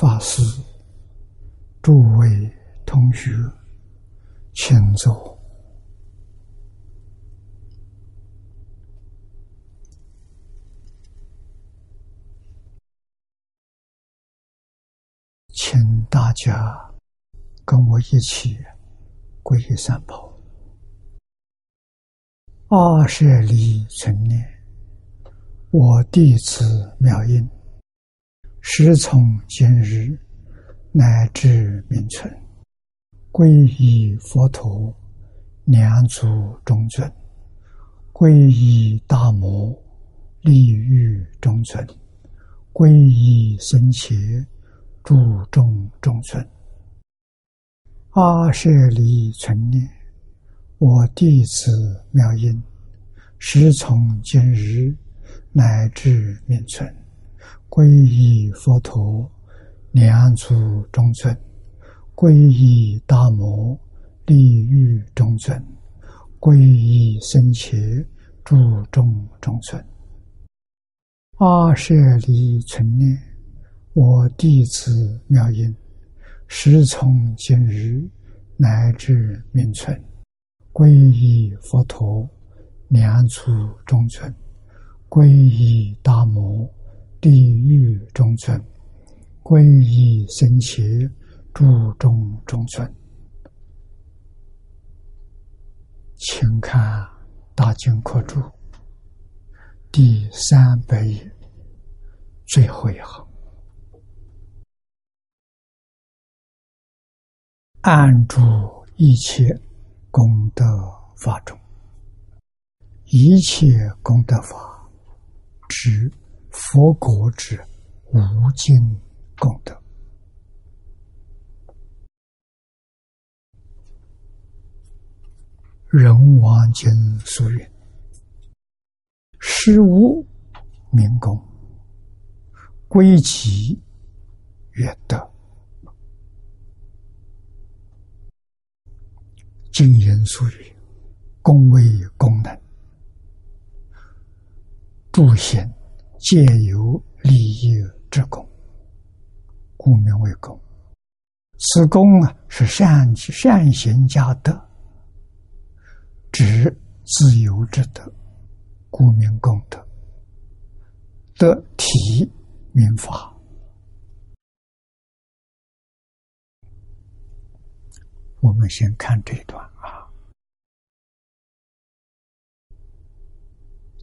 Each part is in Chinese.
法师、诸位同学，请坐。请大家跟我一起皈依三宝。二舍离存念，我弟子妙音，时从今日乃至明存，皈依佛陀，两足中尊；皈依大摩，利欲中尊；皈依僧伽。注重中尊，阿舍离存念，我弟子妙音，时从今日乃至明存，皈依佛陀，两足中尊；皈依大摩，利欲中尊；皈依僧伽，注重众尊。阿舍离存念。我弟子妙音，时从今日乃至命存，皈依佛陀，两足中尊；皈依大摩，地狱中村；皈依僧伽，诸众中村。请看《大经课注》第三百页最后一行。安住一切功德法中，一切功德法指佛国之无尽功德。人王经所云：“事无名功，归其远德。”经言俗语，功为功能，诸贤皆有利益之功，故名为功。此功啊，是善善行加德，指自由之德，故名功德。得体名法。我们先看这一段啊，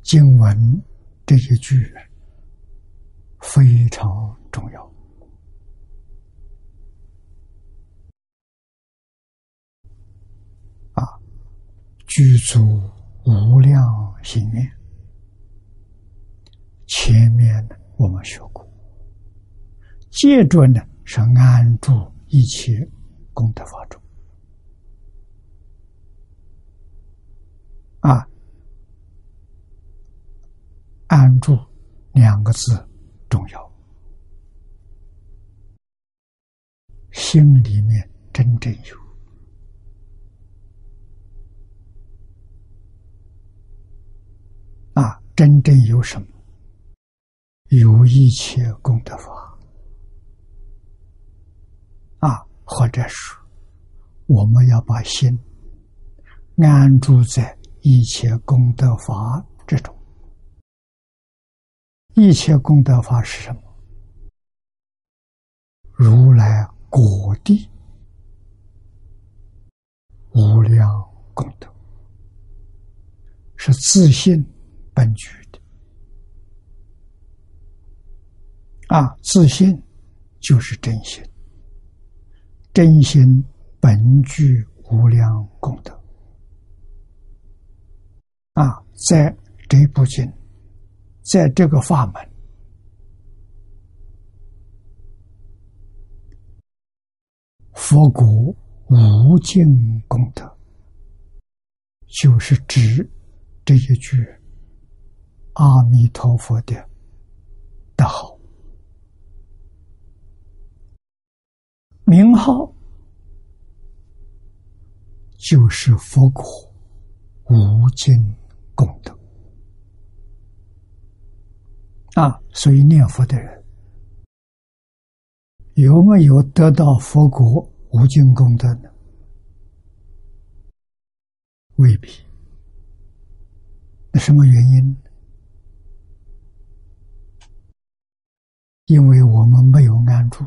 经文这一句非常重要啊，具足无量心愿。前面我们学过，接着呢是安住一切功德法中。啊，安住两个字重要，心里面真正有啊，真正有什么？有一切功德法啊，或者说，我们要把心安住在。一切功德法之中，一切功德法是什么？如来果地无量功德，是自信本具的。啊，自信就是真心，真心本具无量功德。啊，在这部经，在这个法门，佛国无尽功德，就是指这一句阿弥陀佛的的好名号，就是佛国无尽。功德啊！所以念佛的人有没有得到佛国无尽功德呢？未必。那什么原因？因为我们没有安住。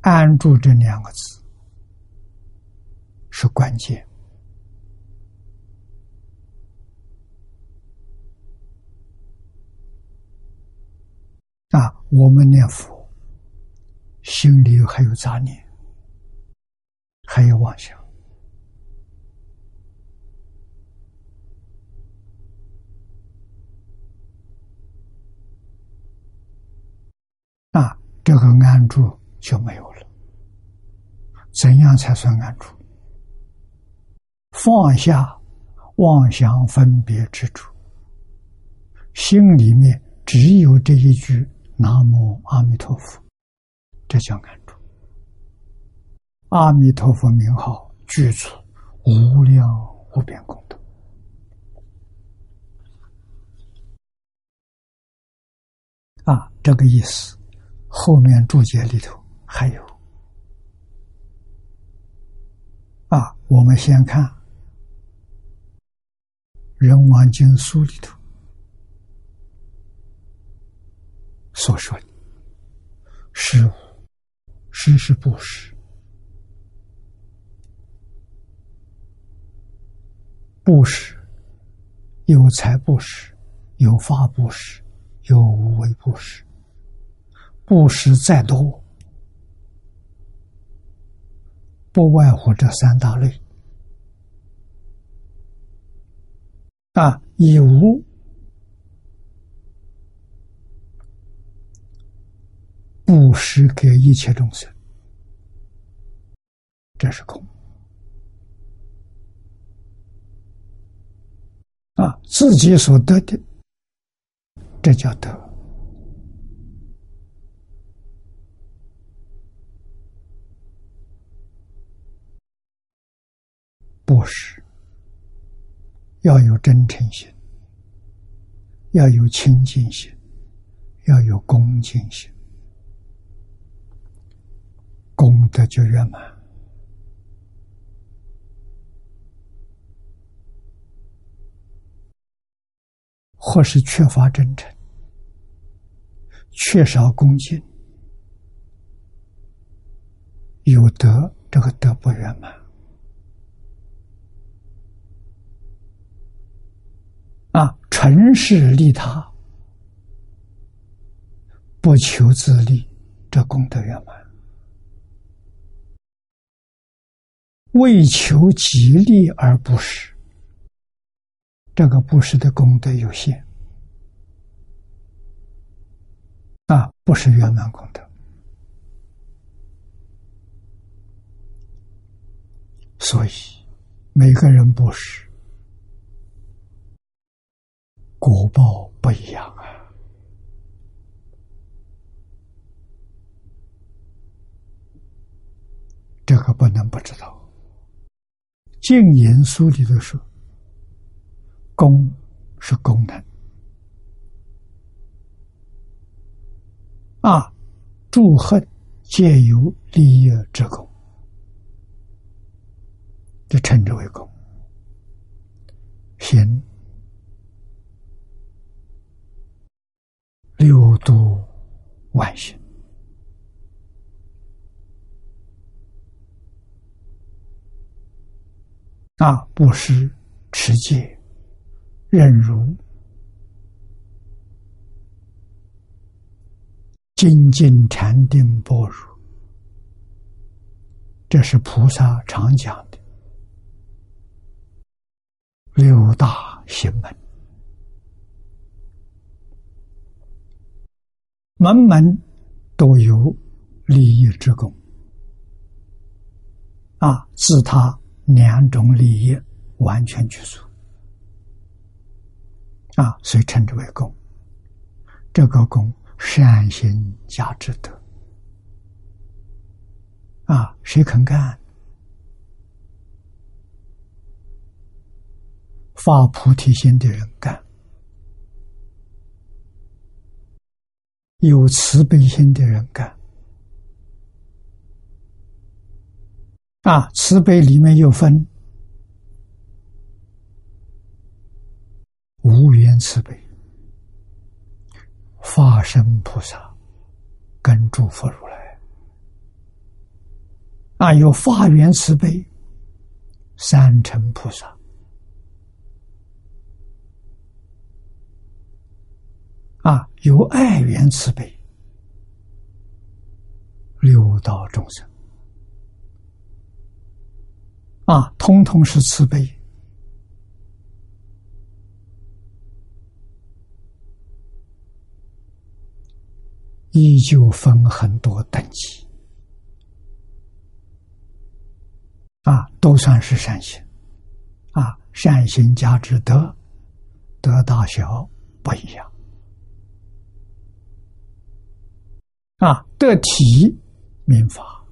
安住这两个字是关键啊！我们念佛，心里还有杂念，还有妄想啊，这个安住就没有了。怎样才算安住？放下妄想分别之处，心里面只有这一句“南无阿弥陀佛”，这叫安住。阿弥陀佛名号具足无量无边功德啊！这个意思，后面注解里头还有。啊，我们先看《人王经》书里头所说的：“施施是布施，布施有财布施，有法布施，有无为布施，布施再多。”不外乎这三大类啊，以无布施给一切众生，这是空。啊，自己所得的，这叫得。布施要有真诚心，要有清净心，要有恭敬心，功德就圆满。或是缺乏真诚，缺少恭敬，有德这个德不圆满。啊，尘世利他，不求自利，这功德圆满；为求吉利而不施，这个布施的功德有限。啊，不是圆满功德。所以，每个人不施。果报不一样啊！这个不能不知道。净言书里头说：“功是功能啊，祝恨皆由利益之功，就称之为功。行。”六度万行啊！布施、持戒、忍辱、精进、禅定、般若，这是菩萨常讲的六大行门。门门都有利益之功啊，自他两种利益完全具足啊，所以称之为功。这个功善行加之德啊，谁肯干？发菩提心的人干有慈悲心的人干。啊，慈悲里面又分无缘慈悲、化身菩萨跟诸佛如来。啊，有化缘慈悲、三乘菩萨。啊，有爱缘慈悲，六道众生。啊，通通是慈悲，依旧分很多等级，啊，都算是善行，啊，善行加之德，德大小不一样，啊，得体民法。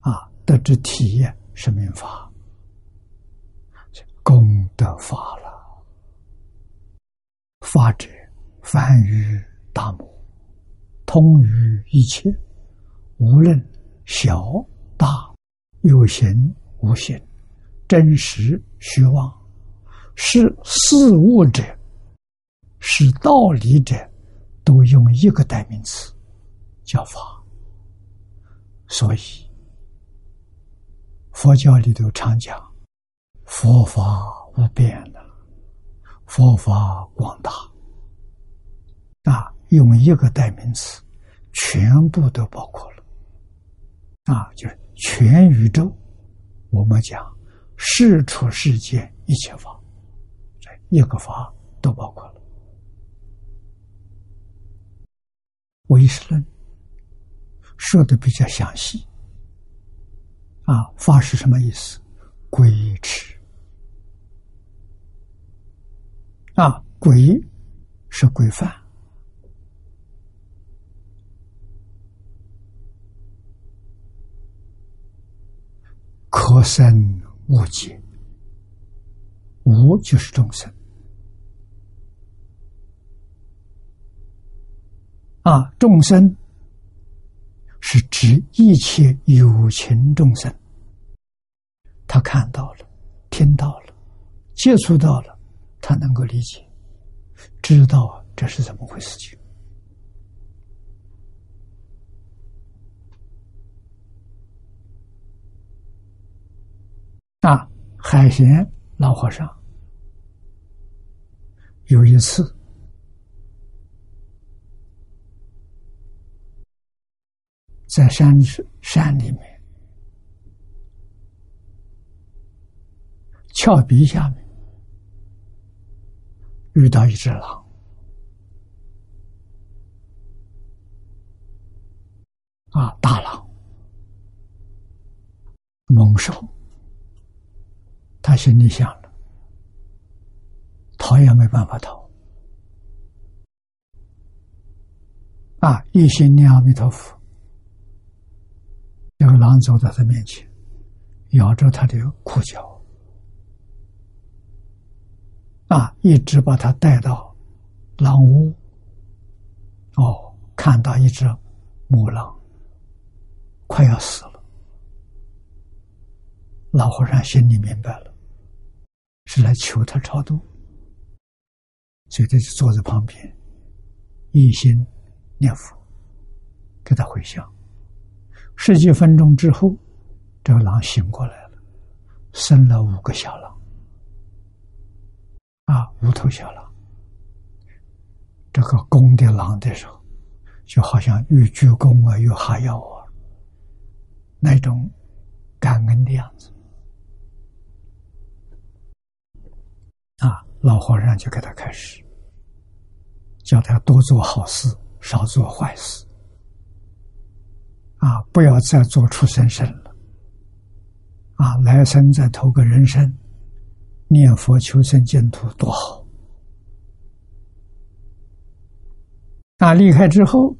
啊得之体验是民法，功德法了。法者，梵语大母，通于一切，无论小大，有形无形，真实虚妄，是事物者，是道理者，都用一个代名词，叫法。所以。佛教里头常讲，佛法无边的，佛法广大，啊，用一个代名词，全部都包括了，啊，就是全宇宙，我们讲世出世间一切法，这一个法都包括了。唯识论说的比较详细。啊，法是什么意思？规持。啊，鬼是规范，可生无解，无就是众生。啊，众生。是指一切有情众生，他看到了，听到了，接触到了，他能够理解，知道这是怎么回事情。啊，海贤老和尚有一次。在山山里面，峭壁下面遇到一只狼，啊，大狼，猛兽。他心里想了，逃也没办法逃，啊，一心念阿弥陀佛。这个狼走到他面前，咬着他的裤脚，啊，一直把他带到狼屋。哦，看到一只母狼快要死了，老和尚心里明白了，是来求他超度，所以他就坐在旁边，一心念佛，给他回向。十几分钟之后，这个狼醒过来了，生了五个小狼，啊，五头小狼。这个公的狼的时候，就好像又鞠躬啊，又哈腰啊，那种感恩的样子。啊，老和尚就给他开始，叫他多做好事，少做坏事。啊！不要再做畜生身了，啊！来生再投个人身，念佛求生净土多好。那离开之后，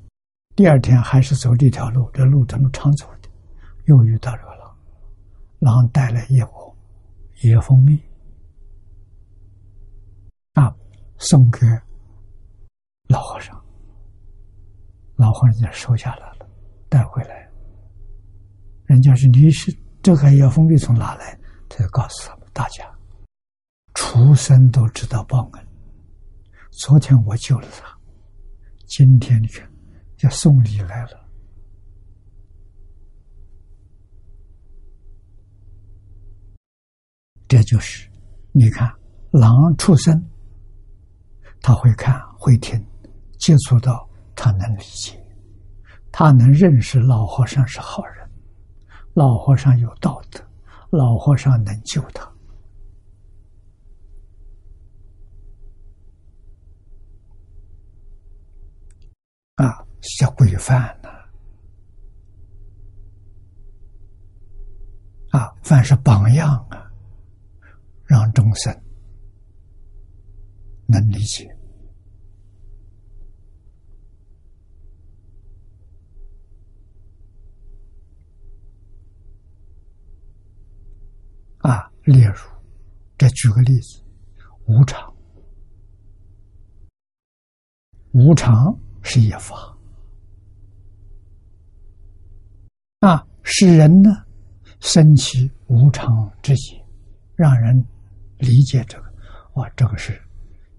第二天还是走这条路，这路他们常走的，又遇到这个狼，狼带来野果、野蜂蜜，啊，送给老和尚，老和尚就收下了，带回来。人家是你是这个要封闭从哪来？他就告诉他们大家，畜生都知道报恩。昨天我救了他，今天你看要送礼来了。这就是你看狼畜生，他会看会听，接触到他能理解，他能认识老和尚是好人。老和尚有道德，老和尚能救他啊，是规范呢啊，凡是榜样啊，让众生能理解。啊，例如，再举个例子，无常，无常是一法。啊，使人呢生起无常之心，让人理解这个，哇，这个是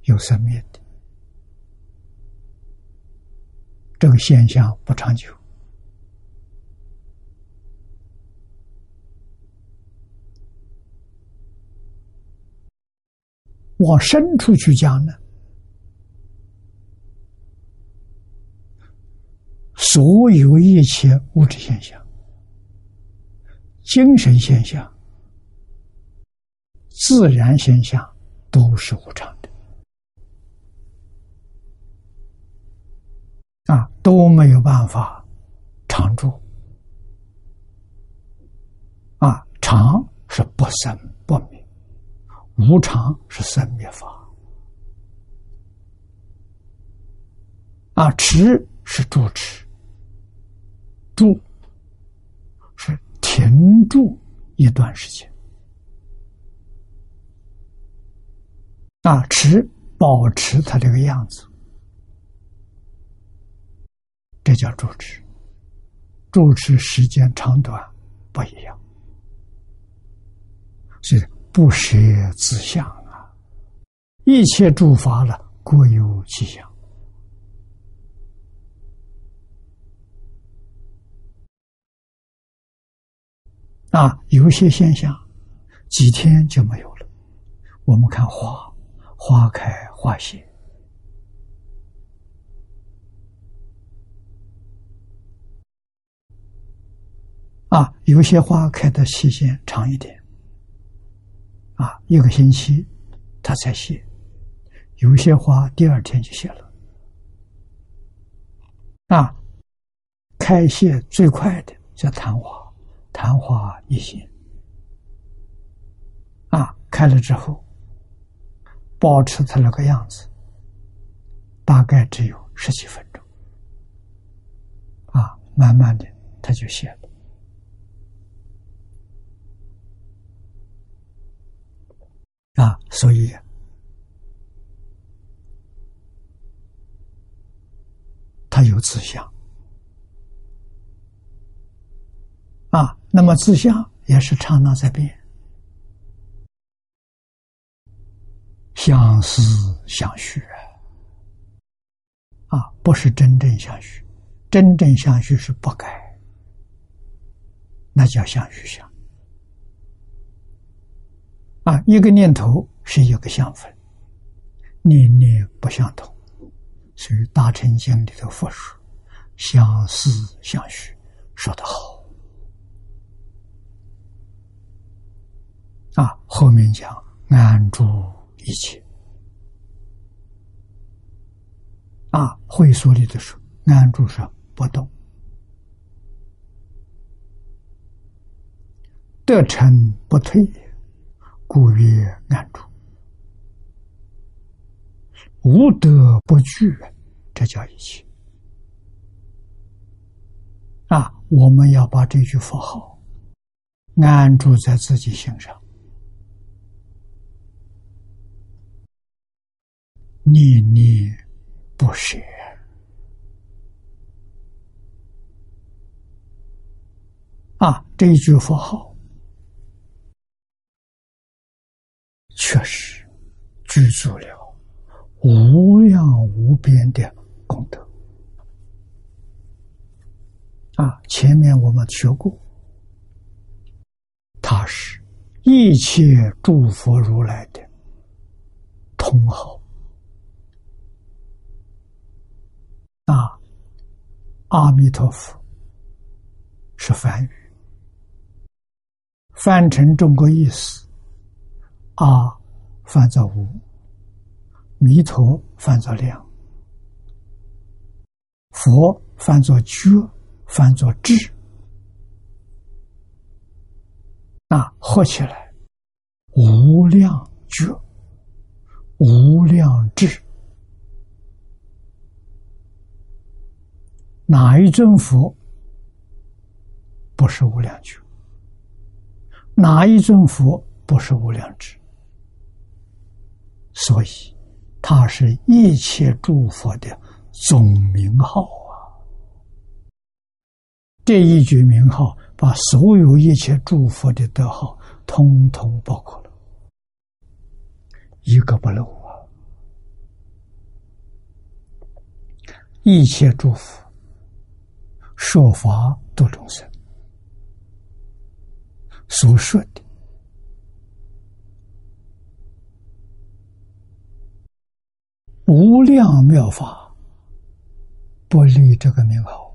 有生命的，这个现象不长久。往深处去讲呢，所有一切物质现象、精神现象、自然现象都是无常的，啊，都没有办法常住，啊，常是不生不灭。无常是生灭法，啊，持是住持，住是停住一段时间，啊，持保持它这个样子，这叫住持。住持时间长短不一样，所以。不舍自相啊！一切诸法了，各有其相啊。有些现象几天就没有了。我们看花，花开花谢啊。有些花开的期限长一点。啊，一个星期它才谢，有些花第二天就谢了。啊，开谢最快的叫昙花，昙花一现。啊，开了之后，保持它那个样子，大概只有十几分钟。啊，慢慢的它就谢了。啊，所以他有自相啊，那么自相也是刹那在变，相思相续啊，不是真正相续，真正相续是不改，那叫相续相。啊，一个念头是一个相分，念念不相同，所以《大乘经》里头佛说：“相思相许”，说得好。啊，后面讲安住一切。啊，会所里的说安住是不动，得成不退。故曰安处。无德不居这叫一切。啊我们要把这句佛号安住在自己心上。念念不舍。啊这句佛号确实具足了无量无边的功德。啊，前面我们学过，它是一切诸佛如来的通号。啊，阿弥陀佛是梵语，翻成中国意思，阿翻作无，弥陀翻作量，佛翻作觉。翻作智，那合起来，无量觉，无量智，哪一尊佛不是无量觉？哪一尊佛不是无量智？所以，它是一切诸佛的总名号啊。这一句名号，把所有一切诸佛的德号，通通包括了，一个不漏啊！一切诸佛说法度众生所说的无量妙法，不离这个名号。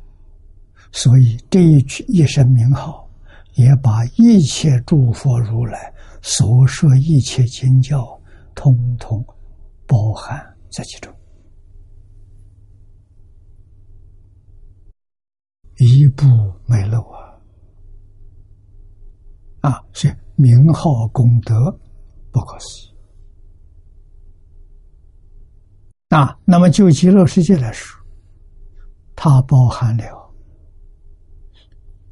所以这一句一声名号，也把一切诸佛如来所说一切经教，通通包含在其中，一步没漏啊！啊，是名号功德不可思议。啊，那么就极乐世界来说，它包含了。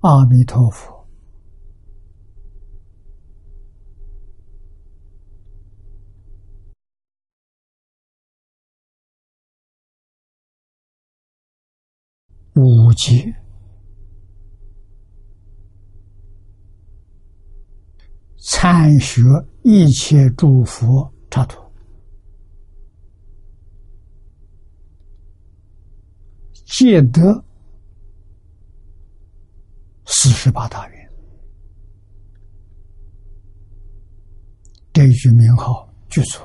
阿弥陀佛，五劫参学一切诸佛刹土，戒得。四十八大愿，这一句名号具足！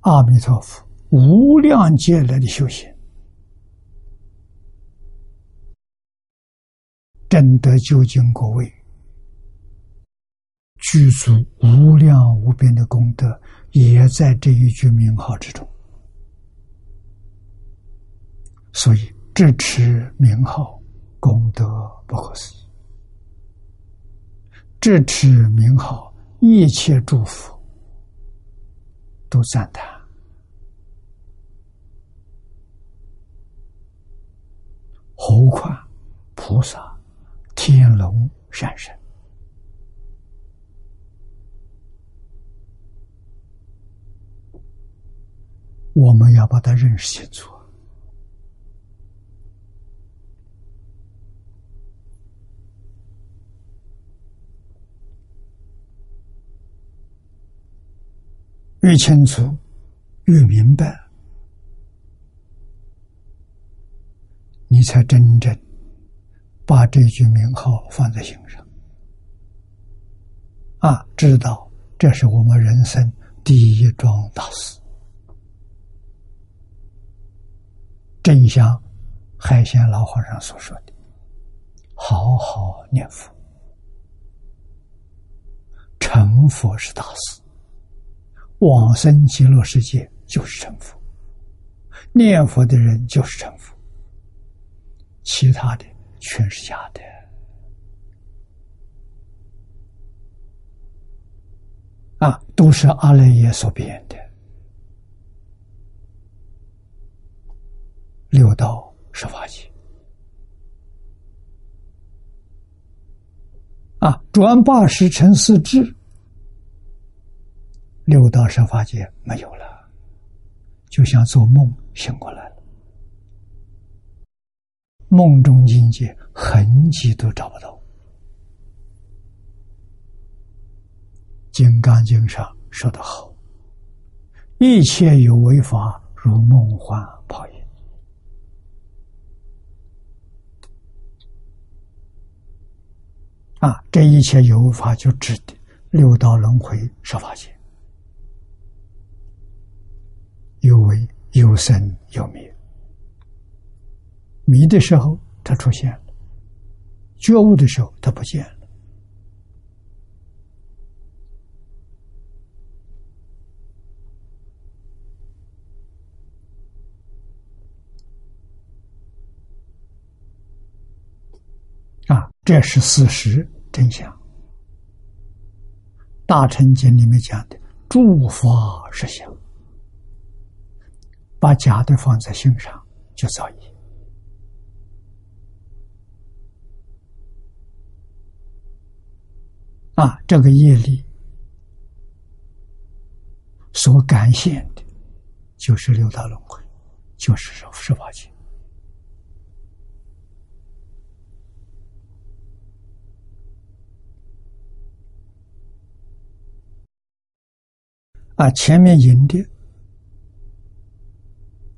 阿弥陀佛，无量劫来的修行，真得究竟果位，具足无量无边的功德，也在这一句名号之中。所以，支持名号功德不可思议。支持名号，一切祝福都赞叹。何况菩萨、天龙、善神，我们要把它认识清楚。越清楚，越明白，你才真正把这句名号放在心上。啊，知道这是我们人生第一桩大事。正像海鲜老和尚所说的：“好好念佛，成佛是大事。”往生极乐世界就是成佛，念佛的人就是成佛，其他的全是假的。啊，都是阿赖耶所变的。六道十法界，啊，转八十成四智。六道生法界没有了，就像做梦醒过来了。梦中境界痕迹都找不到。《金刚经》上说得好：“一切有为法，如梦幻泡影。”啊，这一切有法就指的六道轮回十法界，有为有生有灭。迷的时候，它出现了；觉悟的时候，它不见了。啊，这是事实真相。大乘经里面讲的“诸法实相”，把假的放在心上，就造业。啊，这个业力所感现的，就是六道轮回，就是十十法界。啊，前面引的《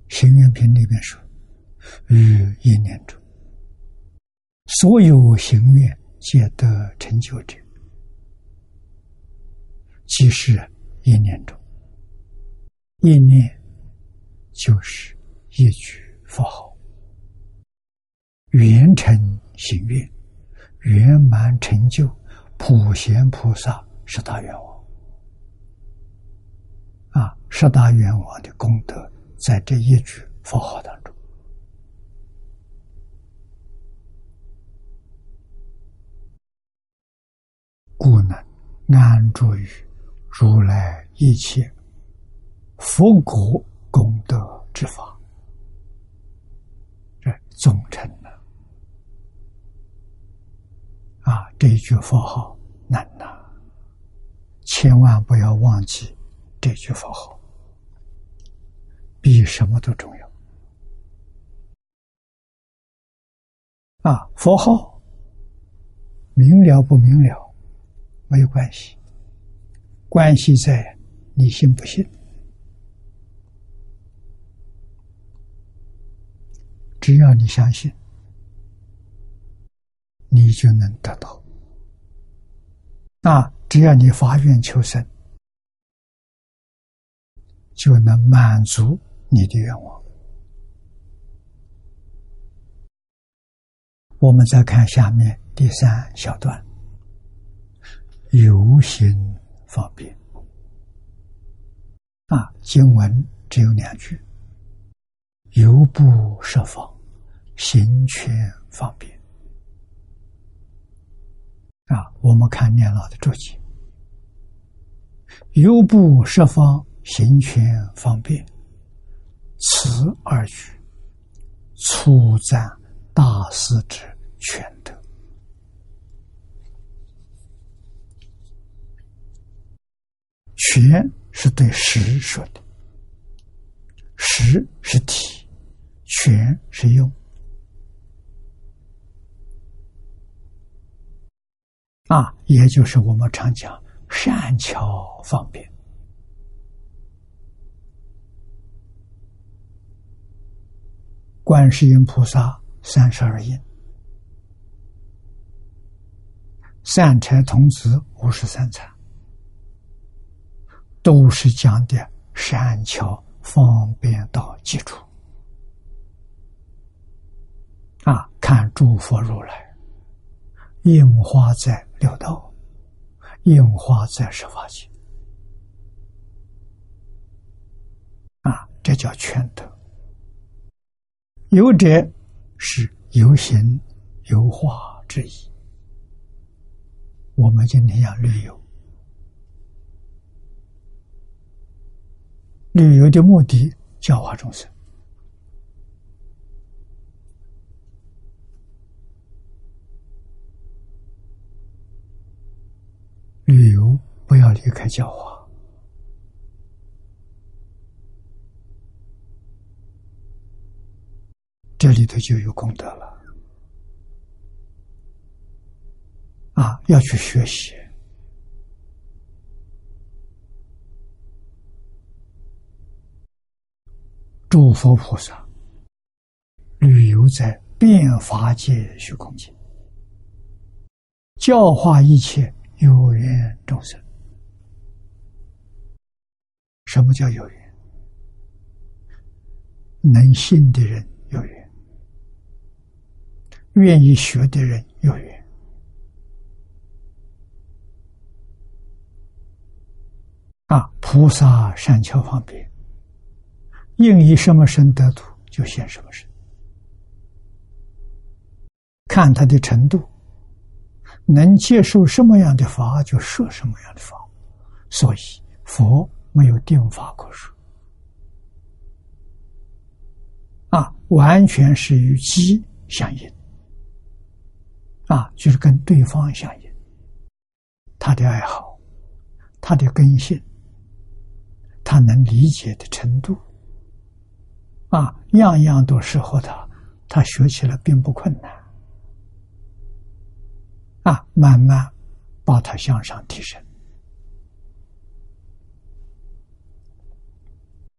行愿品》里面说：“于一念中，所有行愿皆得成就者。”即是一念中，一念就是一句佛号，圆成行愿，圆满成就普贤菩萨十大愿望。啊，十大愿望的功德在这一句佛号当中，故能安住于。如来一切佛国功德之法，这总成了啊！这一句佛号难呐，千万不要忘记这句佛号，比什么都重要啊！佛号明了不明了没有关系。关系在你信不信？只要你相信，你就能得到。那只要你发愿求生，就能满足你的愿望。我们再看下面第三小段，有心。方便啊！经文只有两句：“犹不设防，行权方便。”啊，我们看念老的注解：“犹不设防，行权方便。”此二句粗赞大师之全德。权是对实说的，实是体，权是用啊，也就是我们常讲善巧方便。观世音菩萨三十二应，善财童子五十三参。都是讲的善巧方便到基础啊！看诸佛如来，印花在六道，印花在十法界啊！这叫全德。有者是有形有化之意。我们今天要旅游。旅游的目的教化众生，旅游不要离开教化，这里头就有功德了。啊要去学习。诸佛菩萨旅游在变法界虚空间教化一切有缘众生。什么叫有缘？能信的人有缘。愿意学的人有缘。啊，菩萨善巧方便。应以什么身得度，就现什么身。看他的程度，能接受什么样的法，就设什么样的法。所以佛没有定法可说，啊，完全是与机相应，啊，就是跟对方相应。他的爱好，他的根性，他能理解的程度。啊，样样都适合他，他学起来并不困难。啊，慢慢把他向上提升。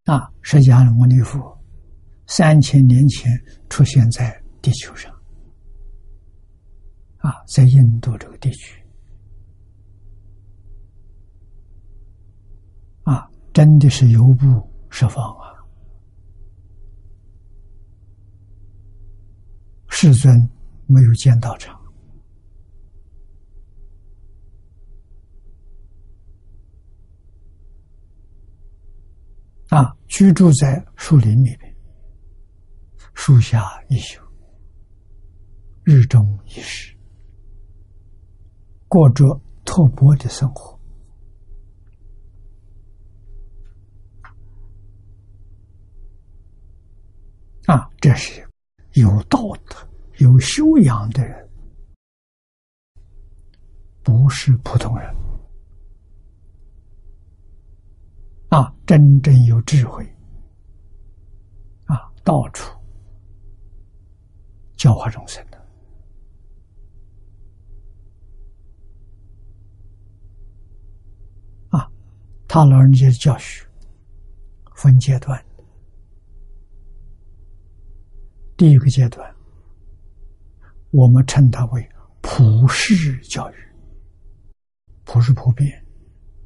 啊，释迦牟尼佛三千年前出现在地球上，啊，在印度这个地区，啊，真的是游步十方啊。世尊没有见道场啊，居住在树林里边，树下一宿，日中一时，过着托钵的生活啊，这是有道德。有修养的人，不是普通人啊！真正有智慧啊，到处教化众生的啊！他老人家的教学分阶段，第一个阶段。我们称它为普世教育，普是普遍，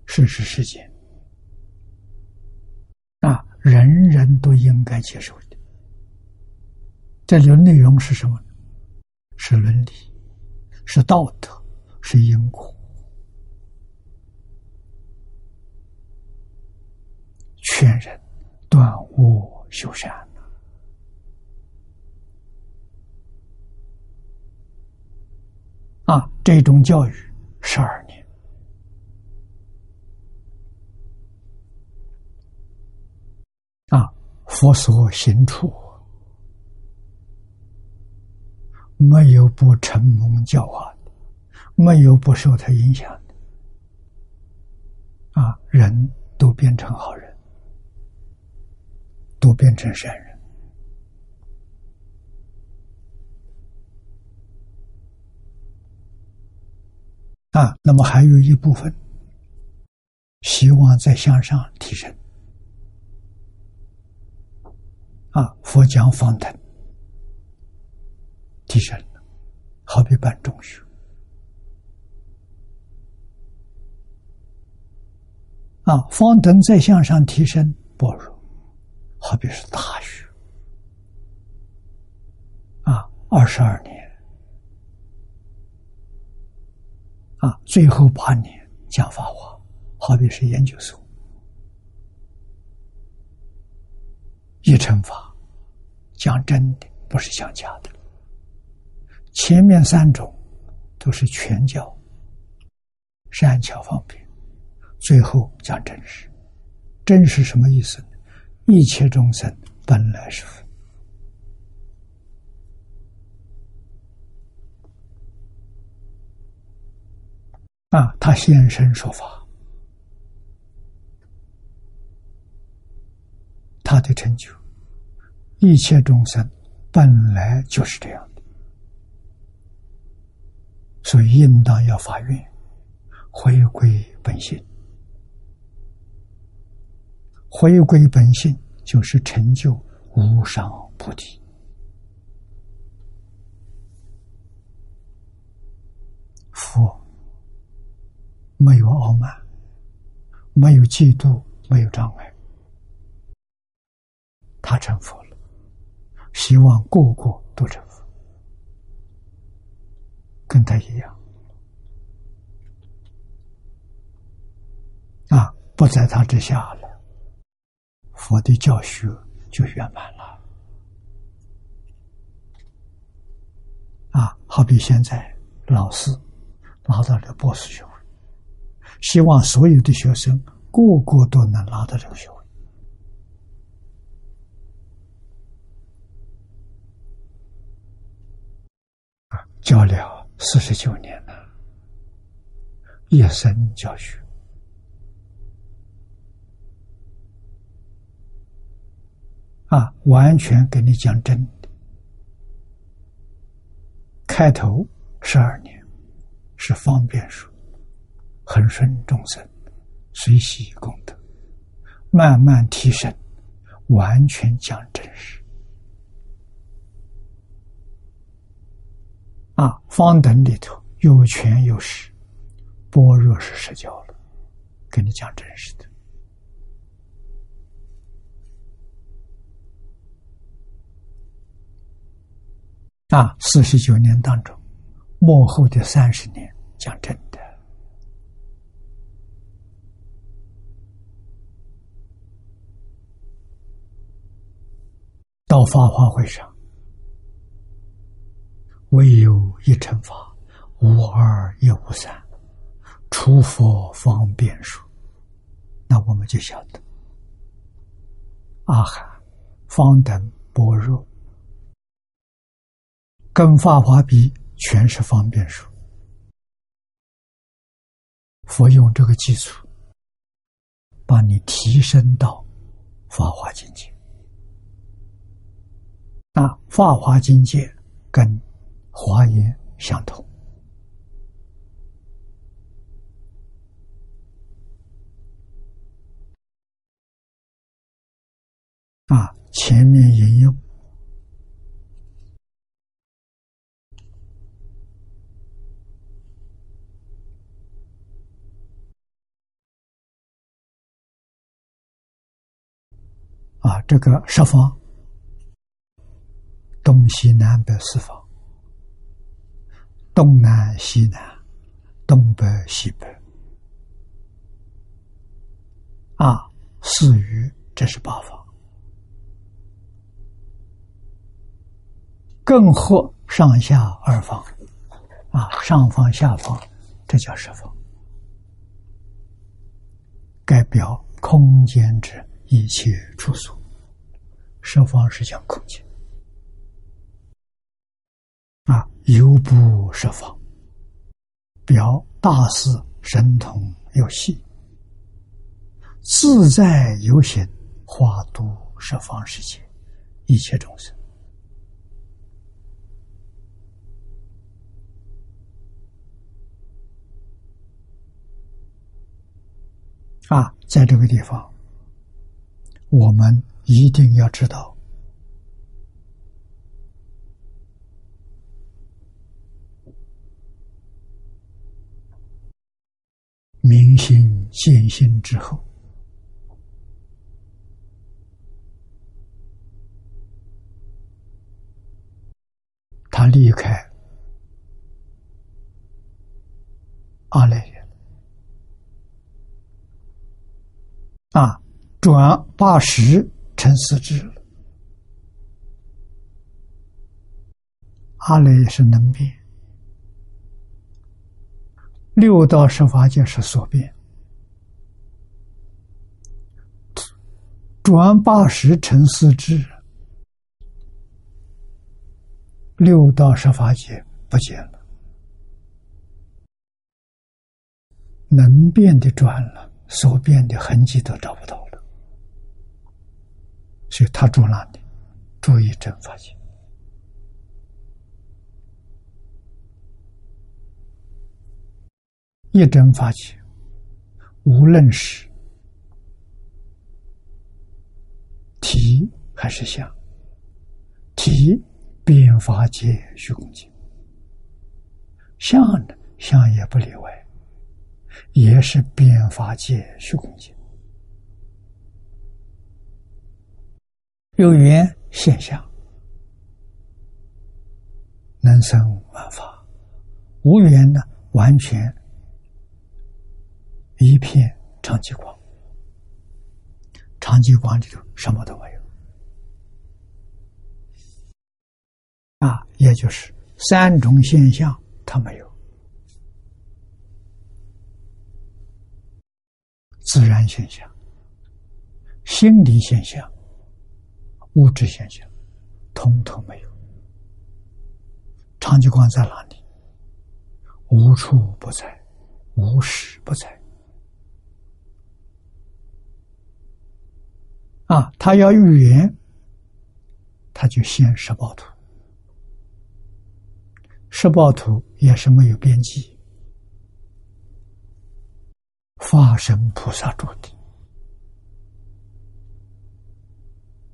世是世间，啊，人人都应该接受的。这里的内容是什么？是伦理，是道德，是因果，劝人断恶修善。啊，这种教育十二年啊，佛所行处没有不承蒙教化的，没有不受他影响的，啊，人都变成好人，都变成善人。啊，那么还有一部分希望再向上提升。啊，佛讲方等提升了，好比办中学。啊，方等再向上提升般若，好比是大学。啊，二十二年。啊，最后八年讲法华，好比是研究所，一乘法讲真的，不是讲假的。前面三种都是全教，善巧方便，最后讲真实。真实什么意思呢？一切众生本来是佛。啊，他现身说法，他的成就，一切众生本来就是这样的，所以应当要发愿，回归本性。回归本性，就是成就无上菩提。佛没有傲慢，没有嫉妒，没有障碍，他成佛了。希望个个都成佛，跟他一样啊，不在他之下了。佛的教学就圆满了啊！好比现在老师拿到了博士学位，希望所有的学生个个都能拿到这个学位！教了四十九年了，一生教学。啊，完全给你讲真的。开头十二年是方便书，恒顺众生，随喜功德，慢慢提升，完全讲真实。啊，方等里头有权有势，般若是实教了，跟你讲真实的。啊，四十九年当中，幕后的三十年，讲真的，到法华会上，唯有一乘法，无二也无三，除佛方便说，那我们就晓得，阿含、方等、般若。跟法华比，全是方便书。佛用这个基础，把你提升到法华境界。那法华境界跟华严相同。啊，前面引用。啊，这个十方，东西南北四方，东南西南，东北西北，啊，四隅这是八方，更合上下二方，啊，上方下方，这叫十方，代表空间之。一切处所，十方是讲空间啊，有不十方，表大事神通有细，自在有形，化度十方世界一切众生啊，在这个地方。我们一定要知道，明心见性之后，他离开阿赖耶啊。转八十成四智了，阿赖是能变，六道十法界是所变，转八十成四智，六道十法界不见了，能变的转了，所变的痕迹都找不到。所以他住那里，注意正法界。一真法界，无论是体还是相，体变法界虚空界，相的相也不例外，也是变法界虚空界。有缘现象，能生万法；无缘呢，完全一片长极光。长极光里头什么都没有啊，也就是三种现象，它没有自然现象、心理现象。物质现象，通通没有。长吉光在哪里？无处不在，无时不在。啊，他要预言，他就现十报图。十报图也是没有边际，化身菩萨住地。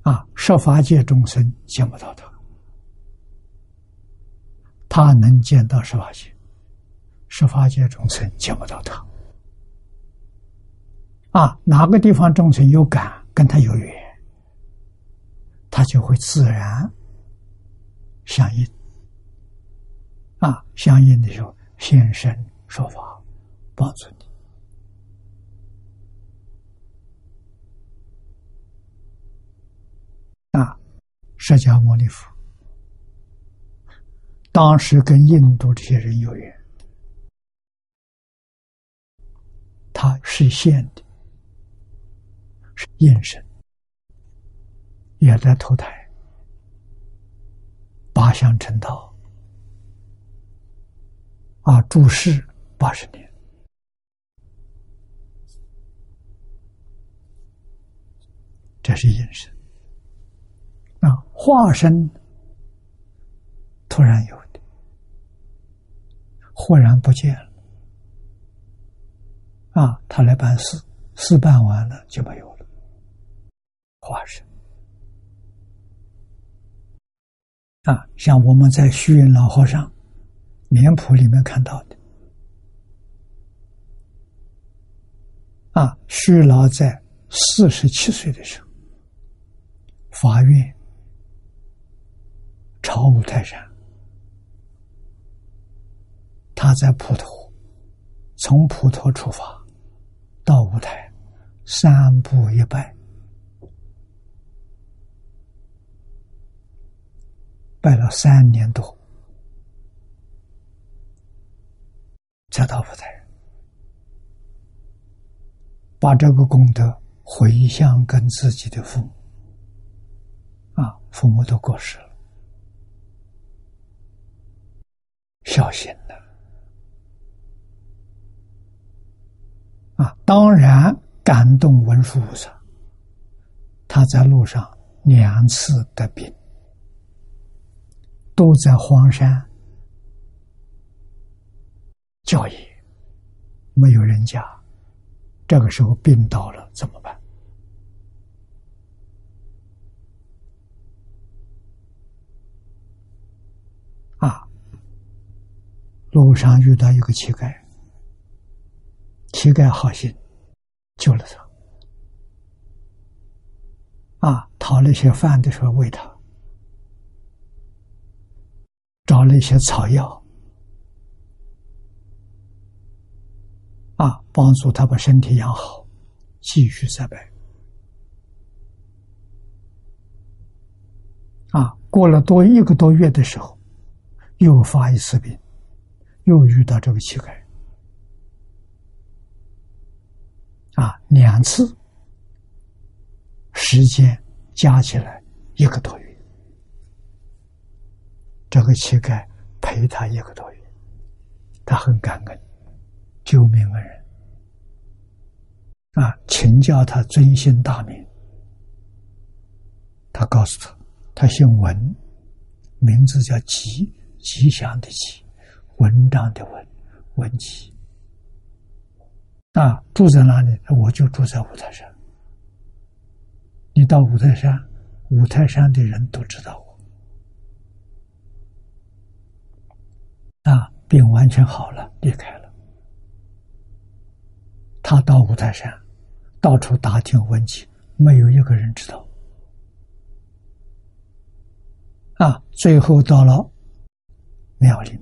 啊，十法界众生见不到他，他能见到十法界，十法界众生见不到他。啊，哪个地方众生有感，跟他有缘，他就会自然相应。啊，相应的时候现身说法，帮助你。啊，释迦牟尼佛当时跟印度这些人有缘，他是现的，是应身，也在投胎，八相成道，啊，住世八十年，这是应身。啊，化身突然有的，忽然不见了。啊，他来办事，事办完了就没有了。化身啊，像我们在虚云老和尚脸谱里面看到的，啊，虚老在四十七岁的时候发愿。朝五台山，他在普陀，从普陀出发到五台，三步一拜，拜了三年多，才到五台，把这个功德回向跟自己的父母，啊，父母都过世了。小心的啊！当然感动文殊菩萨，他在路上两次得病，都在荒山教业，没有人家。这个时候病倒了怎么办？路上遇到一个乞丐，乞丐好心救了他，啊，讨了一些饭的时候喂他，找了一些草药，啊，帮助他把身体养好，继续再拜。啊，过了多一个多月的时候，又发一次病。又遇到这个乞丐，啊，两次，时间加起来一个多月，这个乞丐陪他一个多月，他很感恩，救命恩人，啊，请教他尊姓大名，他告诉他，他姓文，名字叫吉，吉祥的吉。文章的文，文集啊，住在哪里？我就住在五台山。你到五台山，五台山的人都知道我。啊，病完全好了，离开了。他到五台山，到处打听问起，没有一个人知道。啊，最后到了庙里，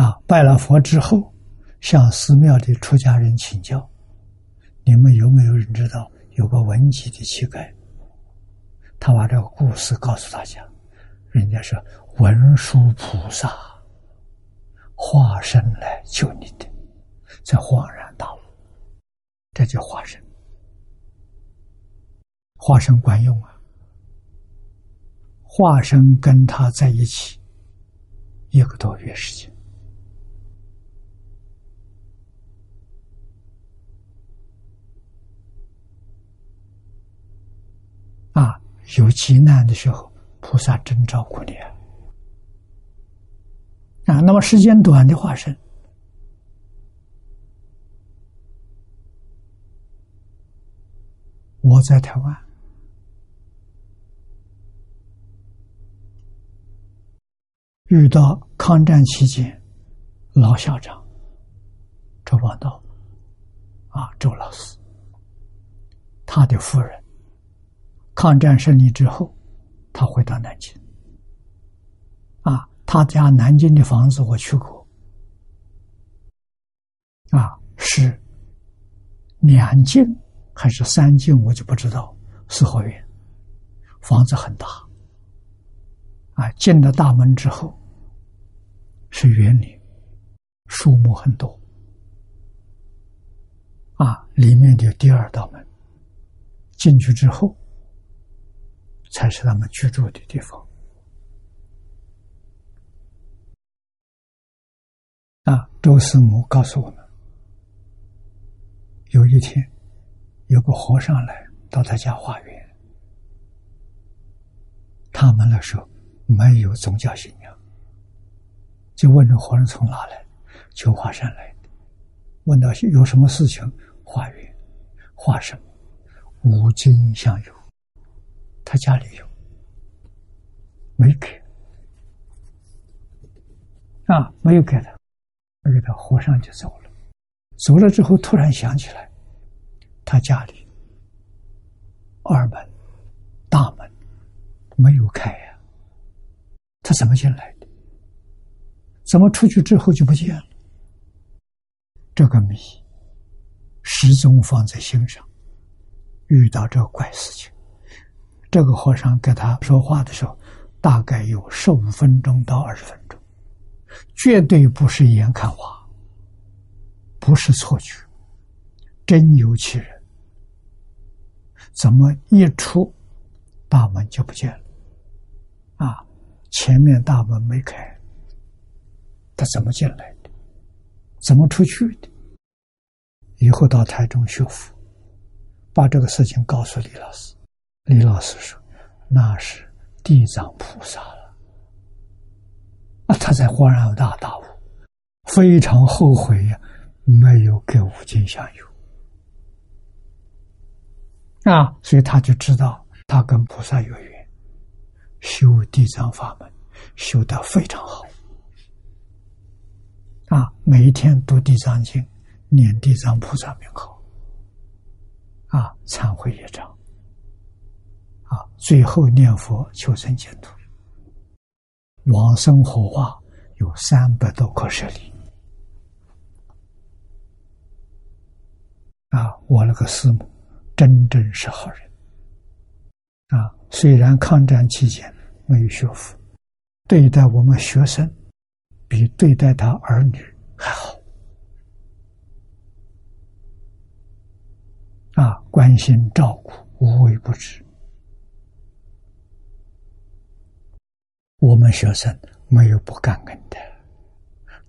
啊，拜了佛之后，向寺庙的出家人请教：你们有没有人知道有个文集的乞丐？他把这个故事告诉大家，人家是文殊菩萨化身来救你的，才恍然大悟，这叫化身。化身管用啊！化身跟他在一起一个多月时间啊，有急难的时候，菩萨真照顾你啊！啊，那么时间短的化身，我在台湾。遇到抗战期间老校长周王道啊，周老师，他的夫人，抗战胜利之后，他回到南京。啊，他家南京的房子我去过。啊，是两进还是三进，我就不知道，四合院，房子很大。啊，进了大门之后。是园林，树木很多，啊，里面的第二道门，进去之后，才是他们居住的地方。啊，周师母告诉我们，有一天，有个和尚来到他家化缘，他们那时候没有宗教信仰。就问这和尚从哪来？求华山来的。问到有什么事情，化缘，化什么？无尽相有，他家里有，没给。啊，没有给他，没给他，和尚就走了。走了之后，突然想起来，他家里二门、大门没有开呀，他怎么进来的？怎么出去之后就不见了？这个谜始终放在心上。遇到这怪事情，这个和尚跟他说话的时候，大概有十五分钟到二十分钟，绝对不是眼看花，不是错觉，真有其人。怎么一出大门就不见了？啊，前面大门没开。他怎么进来的？怎么出去的？以后到台中学佛，把这个事情告诉李老师。李老师说：“那是地藏菩萨了。”啊，他才恍然大大悟，非常后悔呀，没有给五金相有。啊，所以他就知道他跟菩萨有缘，修地藏法门修得非常好。啊，每一天读地藏经，念地藏菩萨名号，啊，忏悔业障，啊，最后念佛求生净土，往生火化有三百多颗舍利。啊，我那个师母真正是好人，啊，虽然抗战期间没有学佛，对待我们学生。比对待他儿女还好啊！关心照顾，无微不至。我们学生没有不感恩的，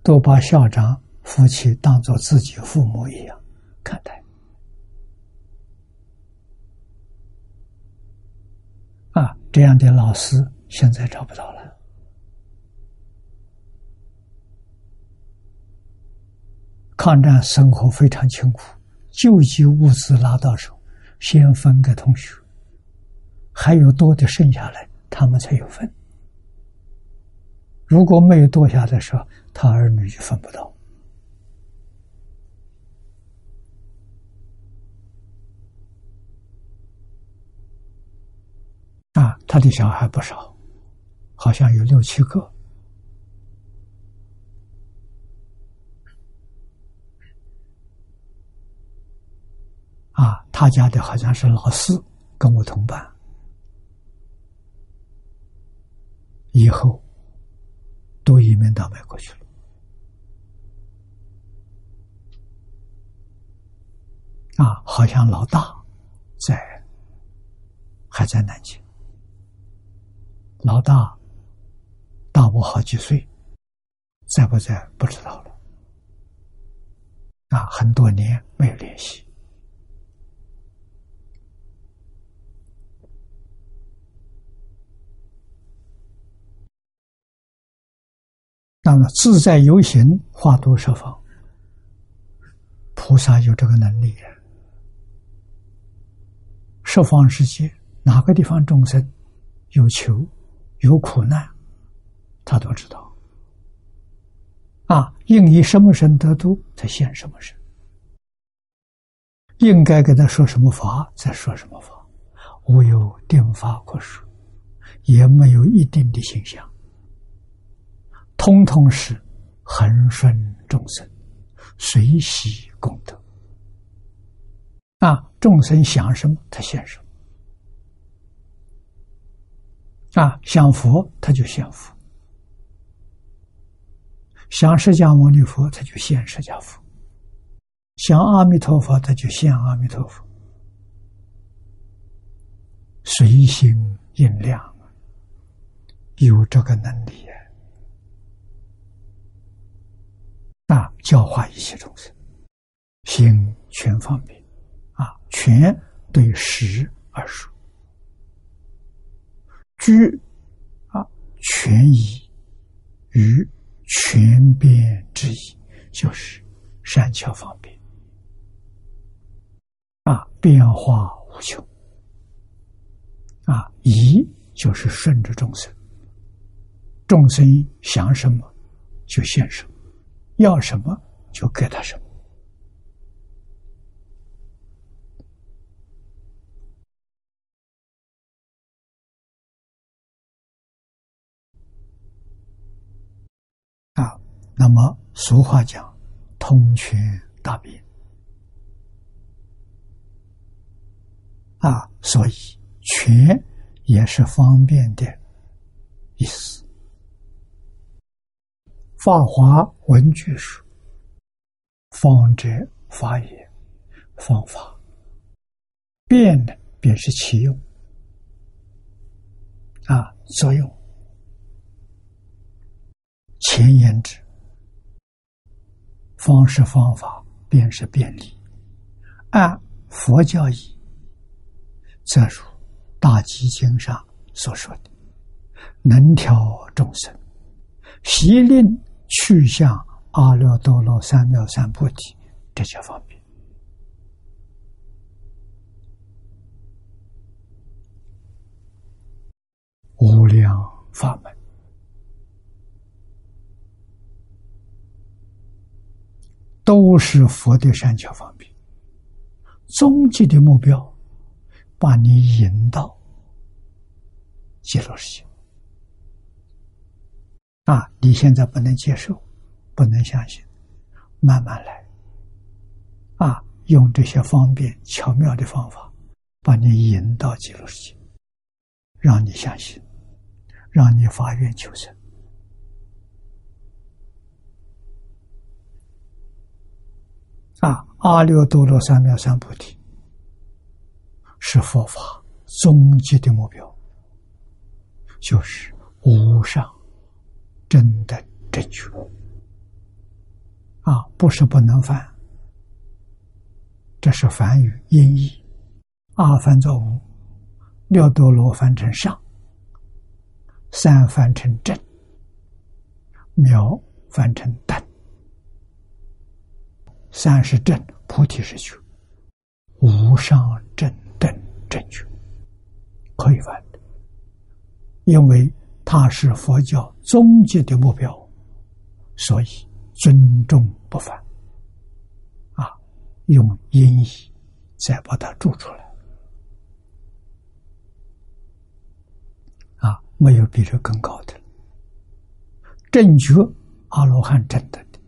都把校长夫妻当做自己父母一样看待。啊，这样的老师现在找不到了。抗战生活非常清苦，救济物资拿到手，先分给同学，还有多的剩下来，他们才有份。如果没有多下的时候，他儿女就分不到。啊，他的小孩不少，好像有六七个。啊，他家的好像是老四，跟我同班，以后都移民到美国去了。啊，好像老大在，还在南京。老大大我好几岁，在不在不知道了。啊，很多年没有联系。那么自在游行，化度十方，菩萨有这个能力。十方世界哪个地方众生有求？有苦难，他都知道。啊，应以什么身得度，才现什么身。应该给他说什么法，再说什么法。无有定法可说，也没有一定的形象，通通是恒顺众生，随喜功德。啊，众生想什么，他现什么。啊，想佛他就现佛；想释迦牟尼佛他就现释迦佛；想阿弥陀佛他就现阿弥陀佛。随心应量，有这个能力啊！教化一切众生，行全方便啊，全对实而说。居啊，全宜与权变之意，就是善巧方便。啊，变化无穷。啊，宜就是顺着众生，众生想什么就现什么，要什么就给他什么。啊那么俗话讲“通权大变”，啊，所以权也是方便的意思。法华文具书：“方者法也，方法变的便是其用啊，作用。前言之。”方式方法便是便利，按佛教义，则如《大集经》上所说的，能调众生，习令去向阿耨多罗三藐三菩提，这叫方便。无量法门。都是佛的善巧方便，终极的目标，把你引到极乐世界。啊，你现在不能接受，不能相信，慢慢来。啊，用这些方便巧妙的方法，把你引到极乐世界，让你相信，让你发愿求生。啊，阿耨多罗三藐三菩提是佛法终极的目标，就是无上真的正确。啊，不是不能翻，这是梵语音译。阿翻作无，六多罗翻成上，三翻成正，渺翻成等。三是正，菩提是觉，无上正等正觉，可以翻的，因为它是佛教终极的目标，所以尊重不凡。啊，用音译再把它注出来，啊，没有比这更高的正觉阿罗汉正等的。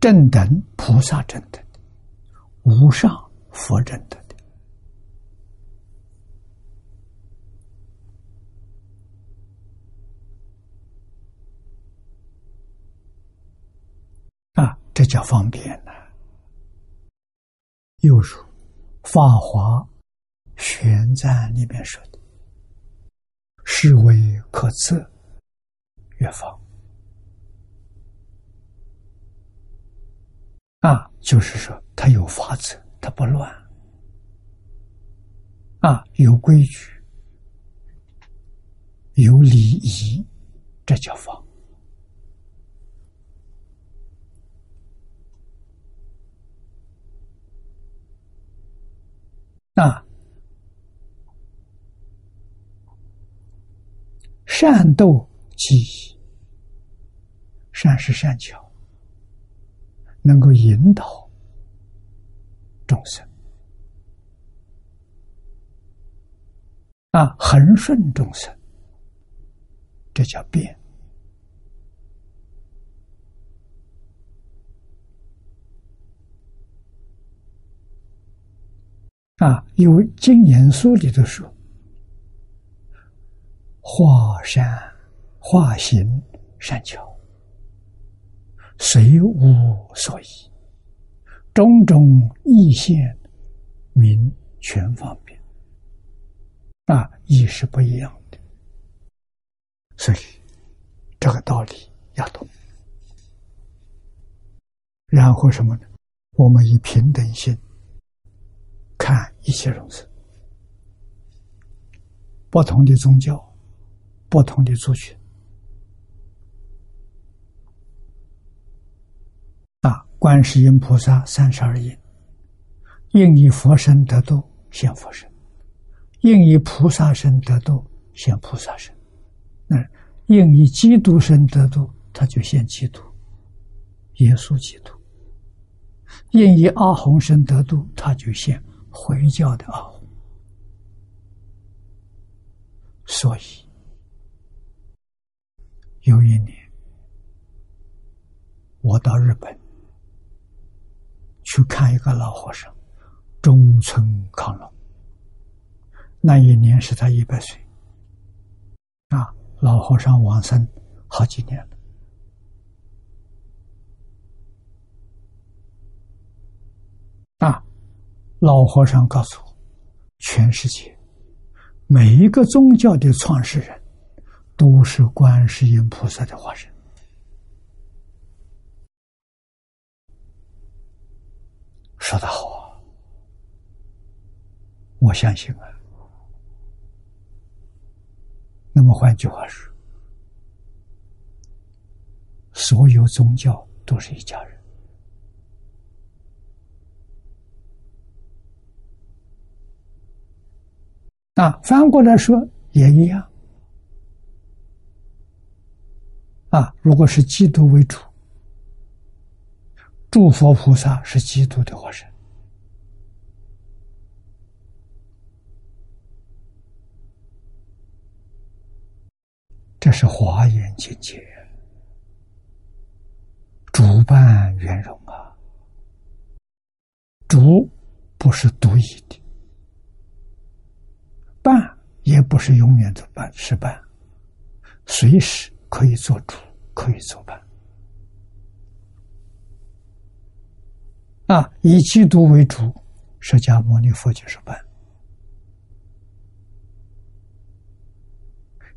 正等菩萨正等的，无上佛正等叫方便呢。又如《法华玄赞》里面说的：“是为可测月方。”啊，就是说，它有法则，它不乱。啊，有规矩，有礼仪，这叫法。啊，善斗机，善是善巧。能够引导众生啊，恒顺众生，这叫变啊。因为经言书里头说：“化山化行善巧。”随无所依，种种意现，名全方便。啊，意是不一样的，所以这个道理要懂。然后什么呢？我们以平等心看一切众生，不同的宗教，不同的族群。啊。观世音菩萨三十二应，应以佛身得度，现佛身；应以菩萨身得度，现菩萨身；那应以基督身得度，他就现基督，耶稣基督；应以阿红身得度，他就现回教的傲。所以，有一年，我到日本。去看一个老和尚，中村康隆。那一年是他一百岁，啊，老和尚往生好几年了。啊，老和尚告诉我，全世界每一个宗教的创始人都是观世音菩萨的化身。说的好啊，我相信啊。那么换句话说，所有宗教都是一家人啊。反过来说也一样啊。如果是基督为主。诸佛菩萨是基督的化身，这是华严境界，主办圆融啊。主不是独一的，办也不是永远的办，是办，随时可以做主，可以做办。啊，以基督为主，释迦牟尼佛就是办；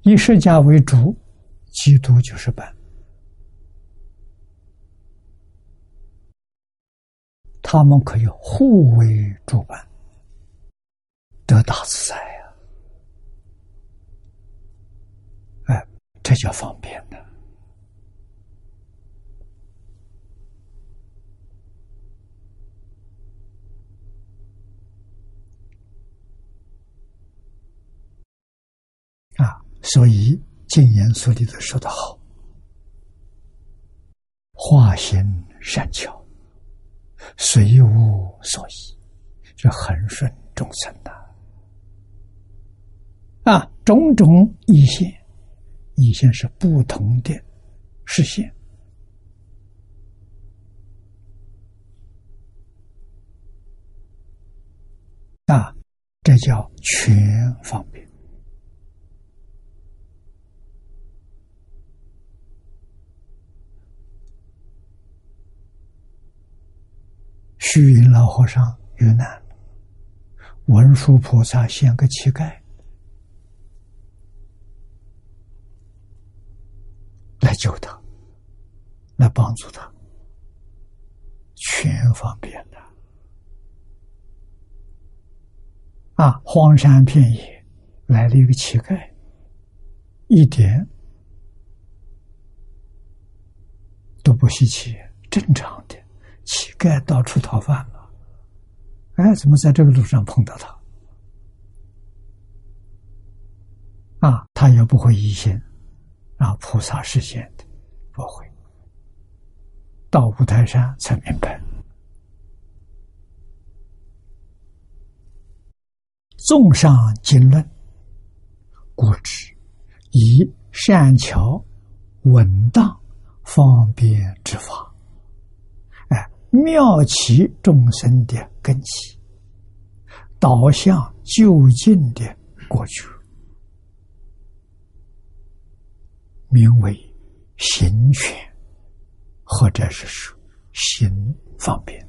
以释迦为主，基督就是办。他们可以互为主办，得大自在这叫方便呢、啊。所以净言说里头说的好，化形善巧，随物所依，这恒顺众生的、啊。种种一线，意现是不同的视线，那，这叫全方便。虚云老和尚遇难，文殊菩萨现个乞丐。来救他，来帮助他，全方便的啊！荒山遍野来了一个乞丐，一点都不稀奇，正常的乞丐到处讨饭了。哎，怎么在这个路上碰到他？啊，他也不会疑心。啊，菩萨实现的不会。到五台山才明白，纵上经论，故知以善巧稳当方便之法，哎，妙其众生的根基，导向就近的过去。名为行权，或者是说行方便，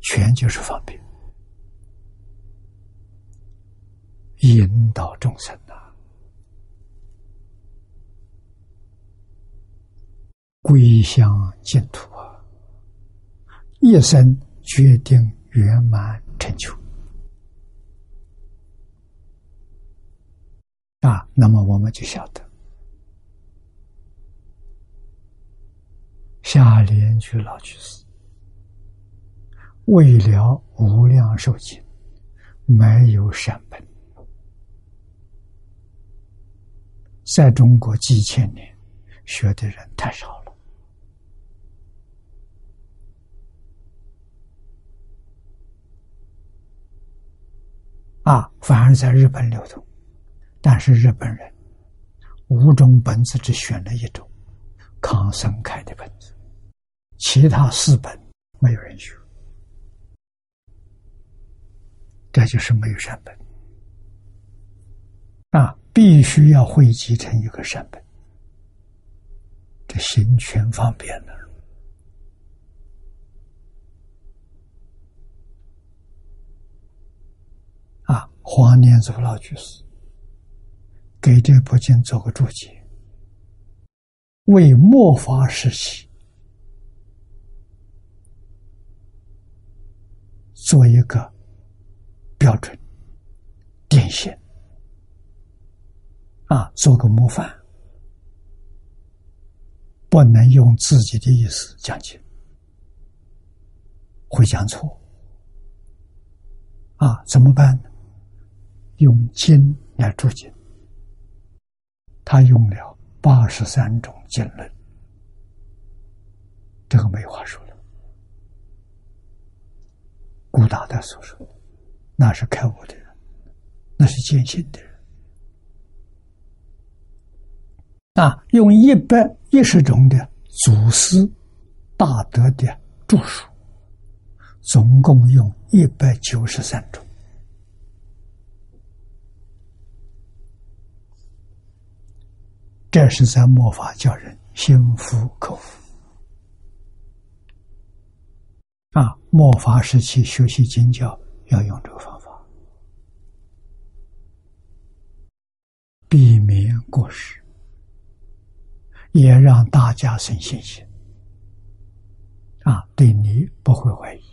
权就是方便，引导众生啊，归向净土啊，一生决定圆满成就。啊，那么我们就晓得，下联句老居士为了无量寿经，没有善本，在中国几千年学的人太少了，啊，反而在日本流通。但是日本人五种本子只选了一种康生开的本子，其他四本没有人学，这就是没有善本啊！必须要汇集成一个善本，这行权方便了啊！黄念祖老居士。给这部经做个注解，为末法时期做一个标准典型啊，做个模范，不能用自己的意思讲解，会讲错啊，怎么办呢？用经来注解。他用了八十三种经论，这个没话说了。古大德所说，那是开悟的人，那是见性的人。啊，用一百一十种的祖师大德的著述，总共用一百九十三种。这是在末法叫人心服口服啊！末法时期学习经教要用这个方法，避免过失，也让大家生信心啊！对你不会怀疑。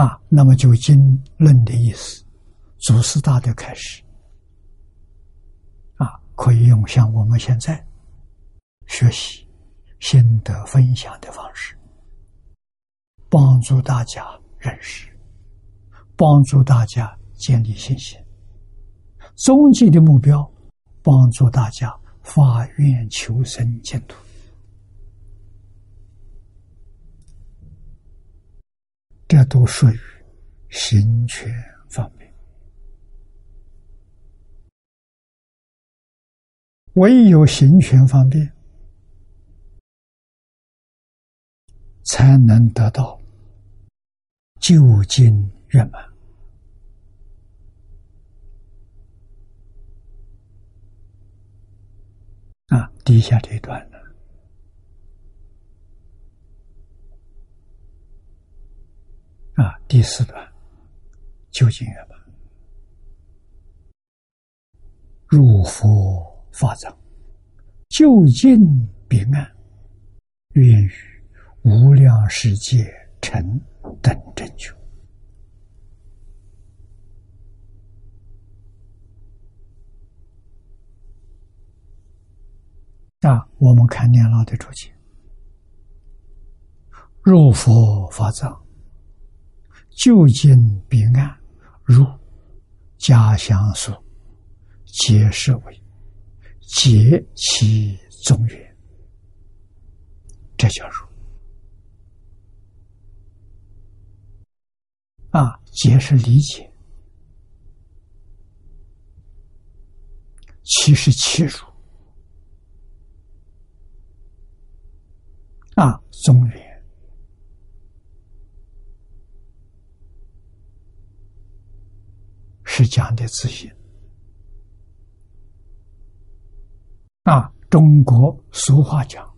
啊，那么就经论的意思，祖师大德开始，啊，可以用像我们现在学习心得分享的方式，帮助大家认识，帮助大家建立信心。终极的目标，帮助大家发愿求生净土。这都属于行权方面。唯有行权方便，才能得到究竟圆满。啊，底下这一段呢，啊，第四段究竟圆满，入佛。法藏，就近彼岸，愿与无量世界成等正觉。啊，我们看念老的注解：入佛法藏，就近彼岸，如家乡所，皆是为。结其中缘，这叫入啊！结是理解，其是切入啊！中缘是讲的自信。啊，中国俗话讲：“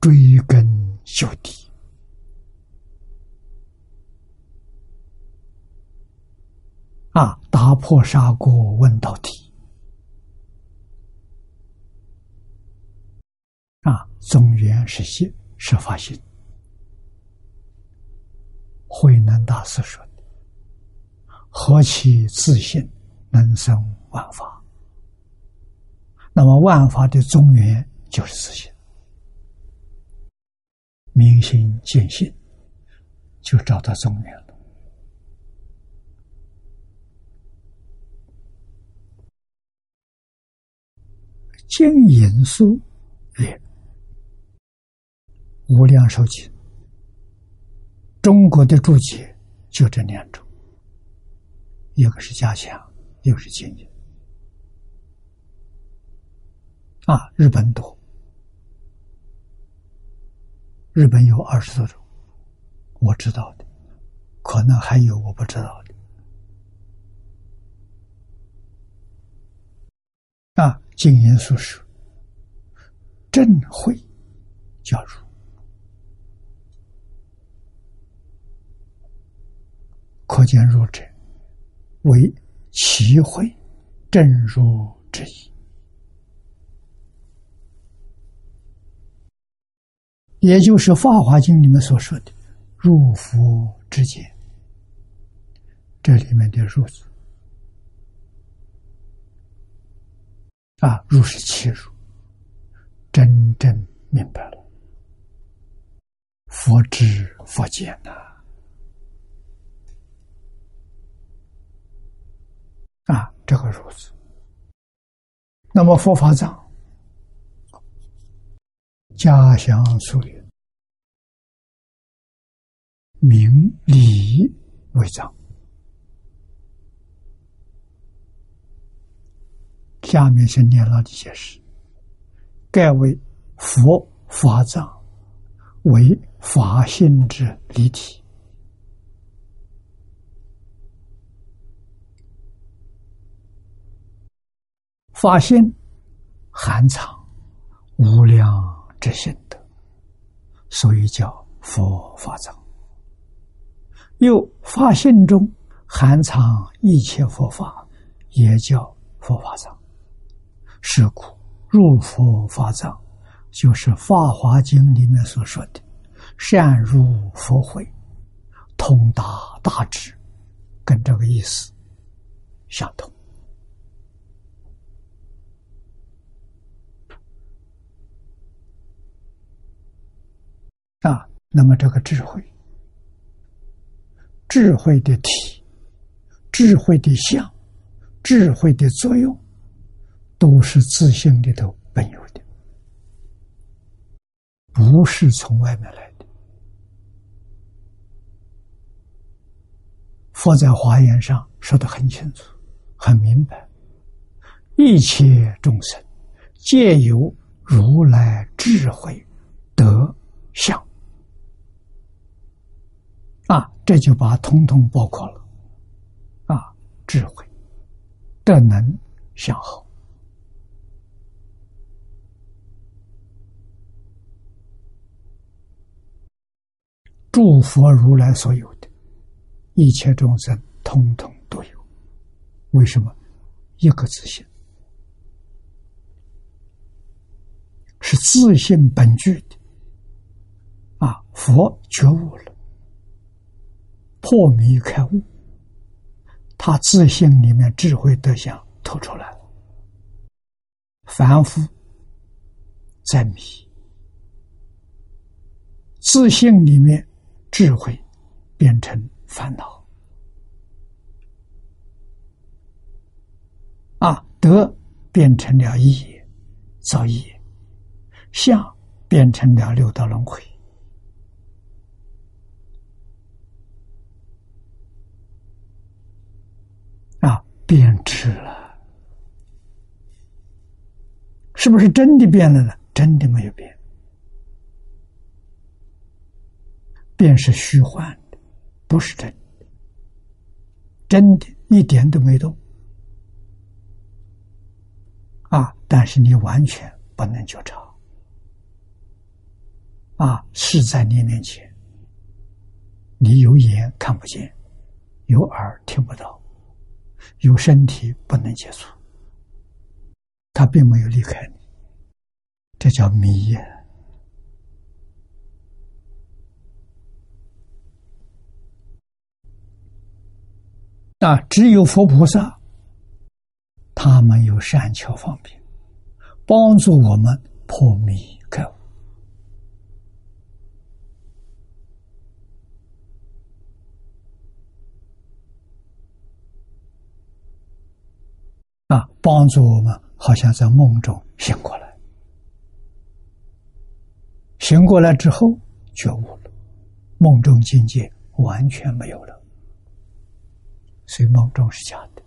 追根究底。”啊，打破砂锅问到底。啊，中原是心，是发心。慧能大师说。何其自信，能生万法。那么万法的中原就是自信，明心见性，就找到中原了。经引书曰：“无量寿经，中国的注解就这两种。”一个是加强，一个是经营。啊，日本多，日本有二十多种，我知道的，可能还有我不知道的。啊，经言所说，正会加入，可见入者。为其会正入之意，也就是《法华经》里面所说的“入佛之见”，这里面的“入”字啊，入是切入，真正明白了佛知佛见呐。啊这个如此。那么佛法藏，家乡所云，名理为藏。下面是念老的解释：盖为佛法藏，为法性之离体。发现含藏无量之心德，所以叫佛法藏。又发现中含藏一切佛法，也叫佛法藏。是故入佛法藏，就是《法华经》里面所说的“善入佛会，通达大智”，跟这个意思相同。啊那么这个智慧，智慧的体，智慧的相，智慧的作用，都是自性里头本有的，不是从外面来的。佛在华严上说的很清楚、很明白，一切众生皆有如来智慧德相。啊，这就把通通包括了，啊，智慧、德能、相好，诸佛如来所有的，一切众生通通都有。为什么？一个自信，是自信本具的。啊，佛觉悟了。破迷开悟，他自信里面智慧德相透出来了。凡夫在迷，自信里面智慧变成烦恼，啊，德变成了业，造业，相变成了六道轮回。变质了，是不是真的变了呢？真的没有变，变是虚幻的，不是真的，真的一点都没动啊！但是你完全不能觉察啊，是在你面前，你有眼看不见，有耳听不到。有身体不能接触，他并没有离开你，这叫迷！啊，只有佛菩萨，他们有善巧方便，帮助我们破迷开悟。啊，帮助我们好像在梦中醒过来，醒过来之后觉悟了，梦中境界完全没有了，所以梦中是假的。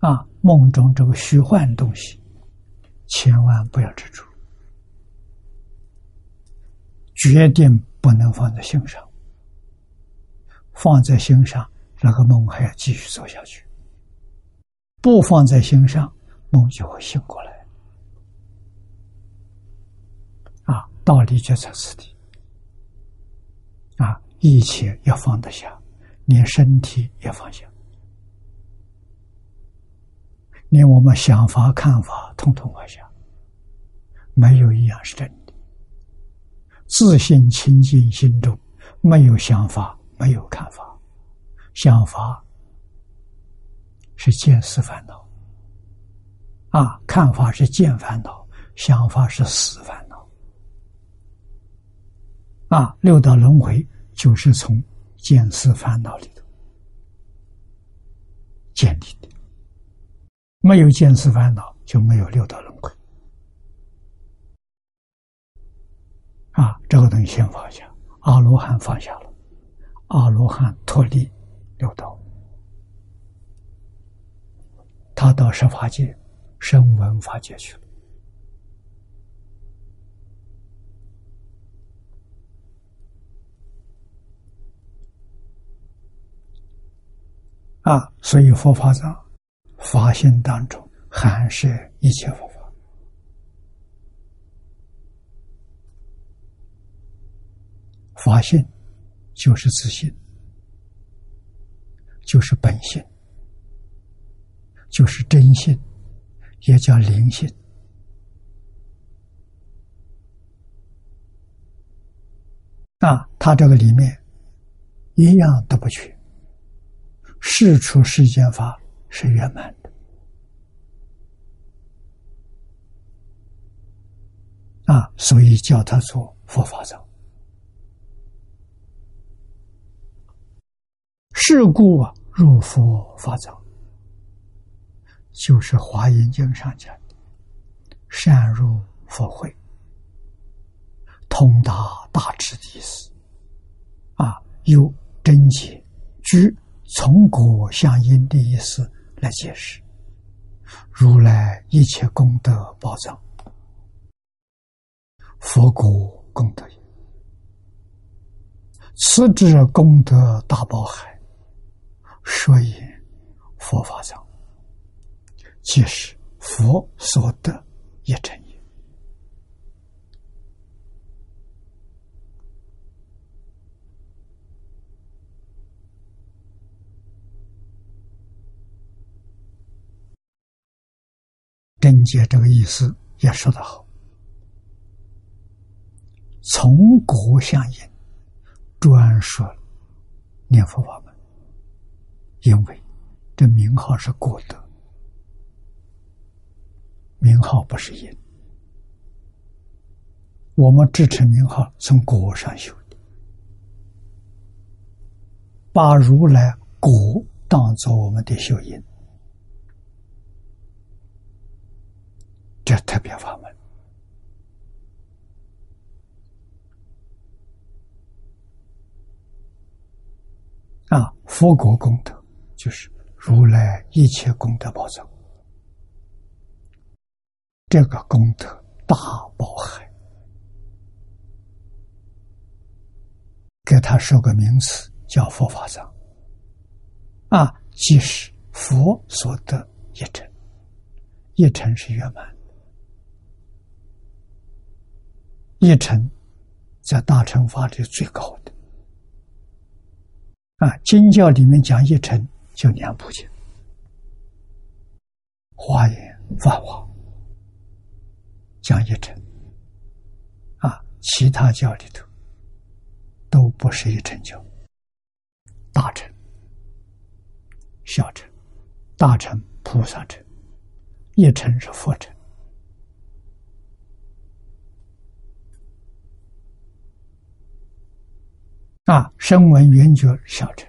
啊，梦中这个虚幻东西，千万不要执着，决定不能放在心上，放在心上，那个梦还要继续走下去。不放在心上，梦就会醒过来。啊，道理就在此地。啊，一切要放得下，连身体也放下，连我们想法、看法，统统放下。没有一样是真的。自信清净心中，没有想法，没有看法，想法。是见思烦恼，啊，看法是见烦恼，想法是思烦恼，啊，六道轮回就是从见思烦恼里头建立的，没有见思烦恼就没有六道轮回，啊，这个东西先放下，阿罗汉放下了，阿罗汉脱离六道。他到十法界、声闻法界去了，啊！所以佛法上法性当中含摄一切佛法，法性就是自信，就是本性。就是真性，也叫灵性。啊他这个里面一样都不缺，事出世间法是圆满的。啊，所以叫他做佛法者。是故啊，入佛法藏。就是《华严经》上讲的“善入佛会，通达大智”的意思。啊，有真解，据从果相因的意思来解释。如来一切功德宝藏，佛果功德也。此之功德大宝海，所以佛法藏，即是佛所得一成也。真解这个意思也说得好，从果相因，专说念佛法门，因为这名号是果德，名号不是因。我们支持名号从果上修的，把如来果当做我们的修因。这特别法门啊！佛国功德就是如来一切功德宝藏，这个功德大宝海，给他说个名词叫佛法藏啊，即是佛所得一成，一成是圆满。一成，在大乘法里最高的啊！经教里面讲一成，就两部经，《华严》《法华》讲一成啊，其他教里头都不是一成教，大乘、小乘、大乘、菩萨乘，一成是佛乘。啊，声闻缘觉小乘，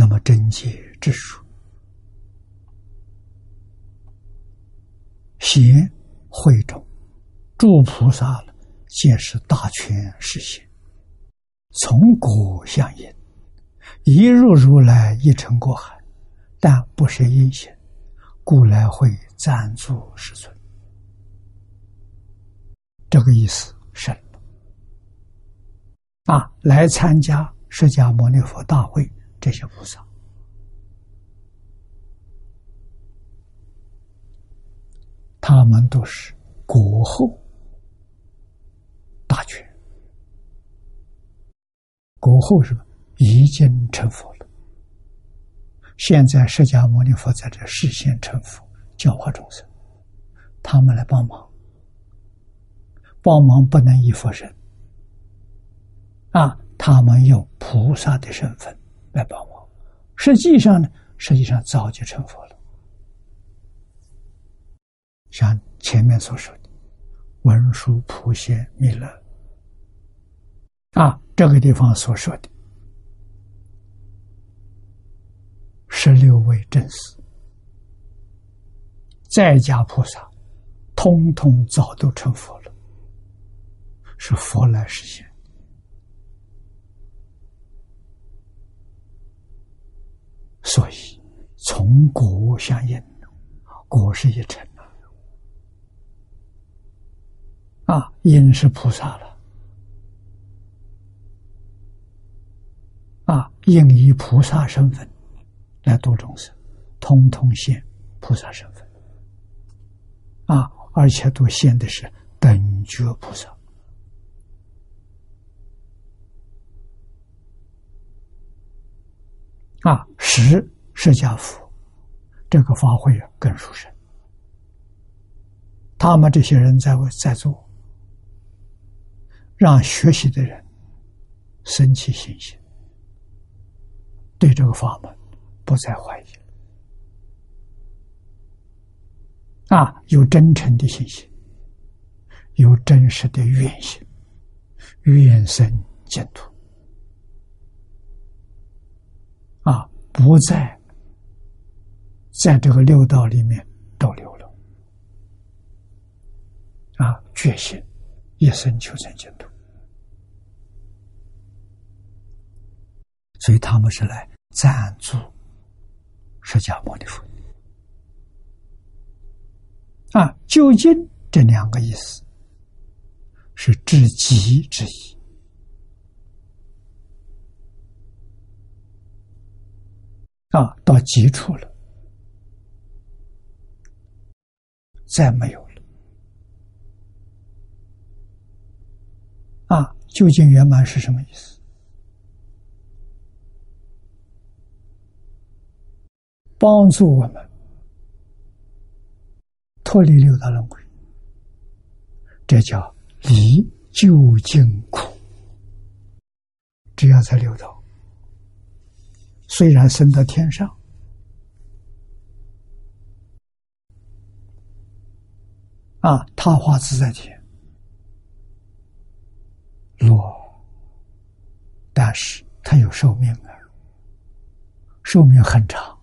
那么真解之术，贤慧众诸菩萨了，皆是大权实现，从果相因，一入如来一成过海，但不是因显。故来会暂住世尊，这个意思深了啊！来参加释迦牟尼佛大会，这些菩萨，他们都是国后大权，国后是已经成佛了。现在释迦牟尼佛在这视现成佛，教化众生，他们来帮忙，帮忙不能依佛身，啊，他们有菩萨的身份来帮忙。实际上呢，实际上早就成佛了。像前面所说的文殊、普贤、弥勒，啊，这个地方所说的。十六位正士，在家菩萨，通通早都成佛了，是佛来实现。所以从果相应，果是一成啊，啊，因是菩萨了，啊，应以菩萨身份。来度众生，通通现菩萨身份啊！而且都现的是等觉菩萨啊！十释迦佛这个法会，更殊胜。他们这些人在在做，让学习的人升起信心，对这个法门。不再怀疑啊！有真诚的信心，有真实的愿心，愿生净土啊，不再在这个六道里面逗留了啊，决心一生求生净土，所以他们是来赞助释迦牟尼佛啊，究竟这两个意思。是至极之意啊，到极处了，再没有了啊！究竟圆满是什么意思？帮助我们脱离六道轮回，这叫。离究竟苦，只要在六道，虽然升到天上，啊，他化自在天，落，但是他有寿命啊，寿命很长，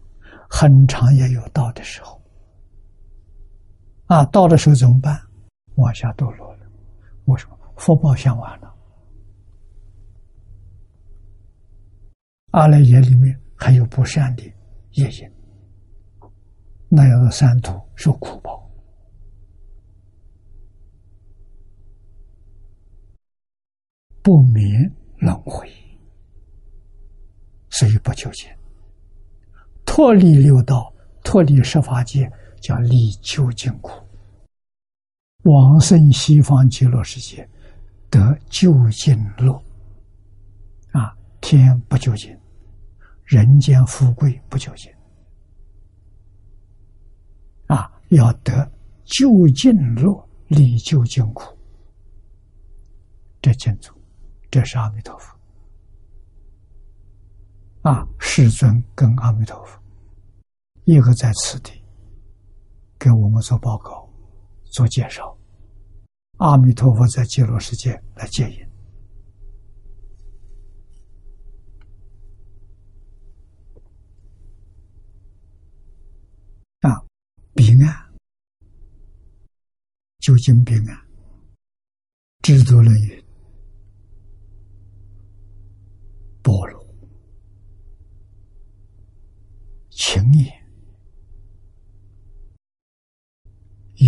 很长也有到的时候，啊，到的时候怎么办？往下堕落。为什么福报享完了？阿赖耶里面还有不善的业因，那样的三途受苦报，不免轮回，所以不求钱。脱离六道，脱离十法界，叫离究竟苦。往生西方极乐世界，得究竟乐。啊，天不究竟，人间富贵不究竟。啊，要得究竟乐，离究竟苦。这净土，这是阿弥陀佛。啊，世尊跟阿弥陀佛，一个在此地，给我们做报告。做介绍，阿弥陀佛在极乐世界来接引啊，彼岸究竟彼岸，知足论语，般若情也。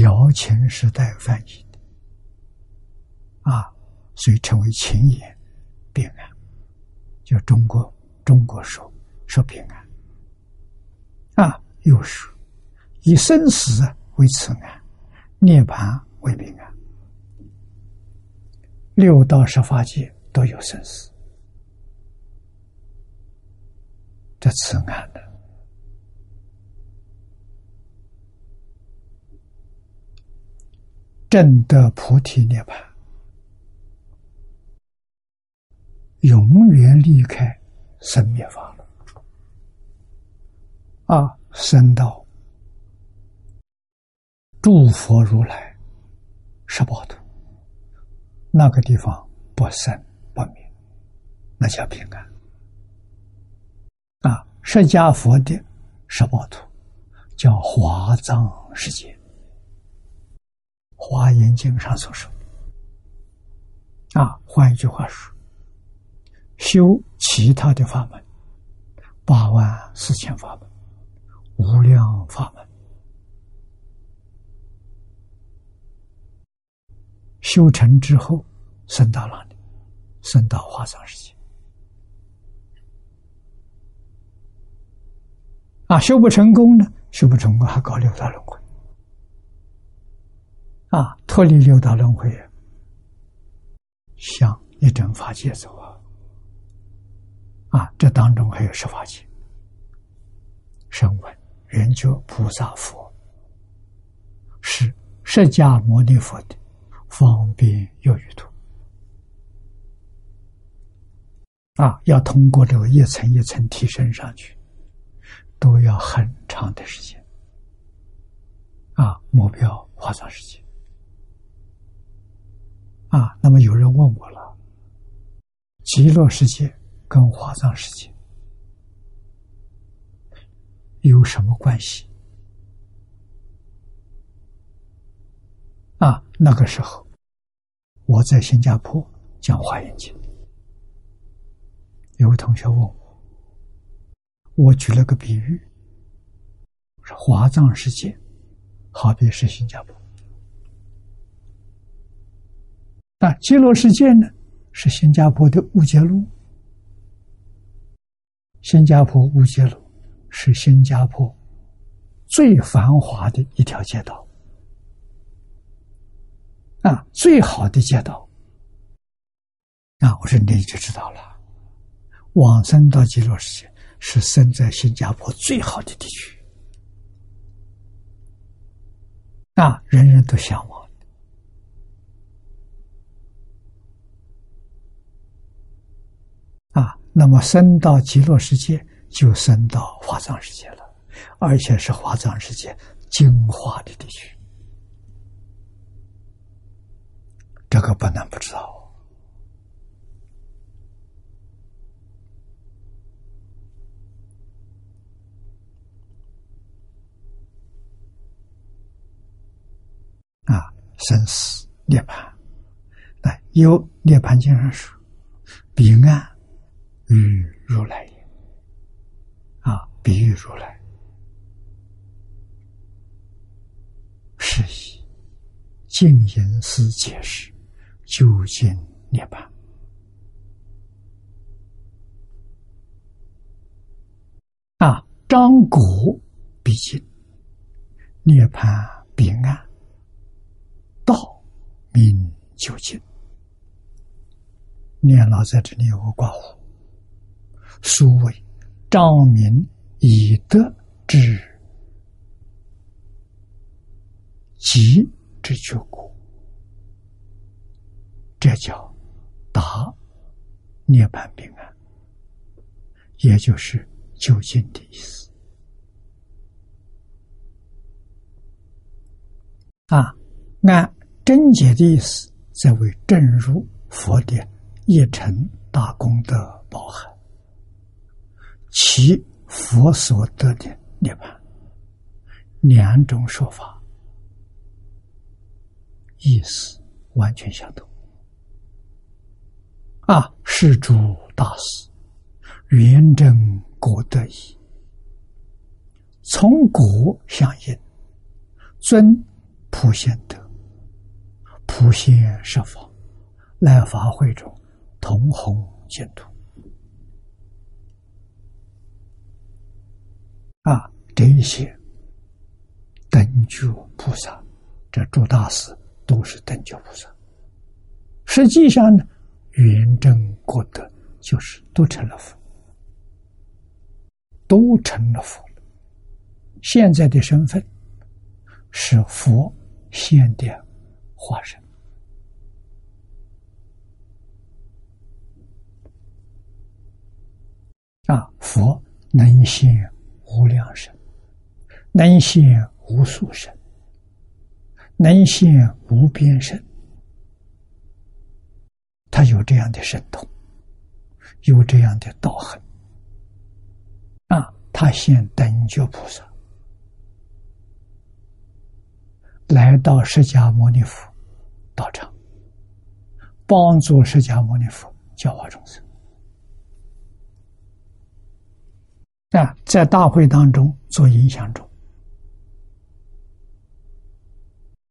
姚秦时代翻译的啊，所以称为秦言平安，就中国中国说说平安啊，又说以生死为此案，涅槃为平安，六道十法界都有生死，这此案的。正得菩提涅槃，永远离开生灭法了。啊，生到诸佛如来十八土那个地方不生不灭，那叫平安。啊，释迦佛的十八土叫华藏世界。华严经上所说，啊，换一句话说，修其他的法门，八万四千法门，无量法门，修成之后，升到哪里？升到华藏世界。啊，修不成功呢？修不成功还搞六道轮回。啊，脱离六道轮回，向一真法界走啊！啊，这当中还有十法界，声闻、缘觉、菩萨、佛，是释迦牟尼佛的方便有余土。啊，要通过这个一层一层提升上去，都要很长的时间。啊，目标化妆世界。啊，那么有人问我了，极乐世界跟华藏世界有什么关系？啊，那个时候我在新加坡讲华严经，有位同学问我，我举了个比喻，说华藏世界好比是新加坡。那极乐世界呢？是新加坡的乌节路。新加坡乌节路是新加坡最繁华的一条街道，啊，最好的街道。啊，我说你就知道了，往生到极乐世界是生在新加坡最好的地区，啊，人人都向往。啊那么升到极乐世界，就升到华藏世界了，而且是华藏世界精华的地区，这个不能不知道啊！生死涅槃，来有涅槃经上说，彼岸。与如来也，啊，比喻如来，是以静言思解释，究竟涅槃。啊，张果毕竟涅槃彼岸，道明究竟。念老在这里有个挂弧。苏为张明以德之吉之觉果，这叫达涅槃平安，也就是究竟的意思。啊，按真解的意思，则为正如佛的一成大功德包含。其佛所得的涅槃，两种说法意思完全相同。啊，是诸大师圆正果得意，从果相应，尊普贤德，普贤设法，来法会中同弘净土。啊，这一些等觉菩萨，这诸大师都是等觉菩萨。实际上呢，圆正果德就是都成了佛，都成了佛。现在的身份是佛现的化身啊，佛能现。无量身，能现无数身，能现无边身。他有这样的神通，有这样的道行啊！他现等觉菩萨来到释迦牟尼佛道场，帮助释迦牟尼佛教化众生。啊，在大会当中做影响中，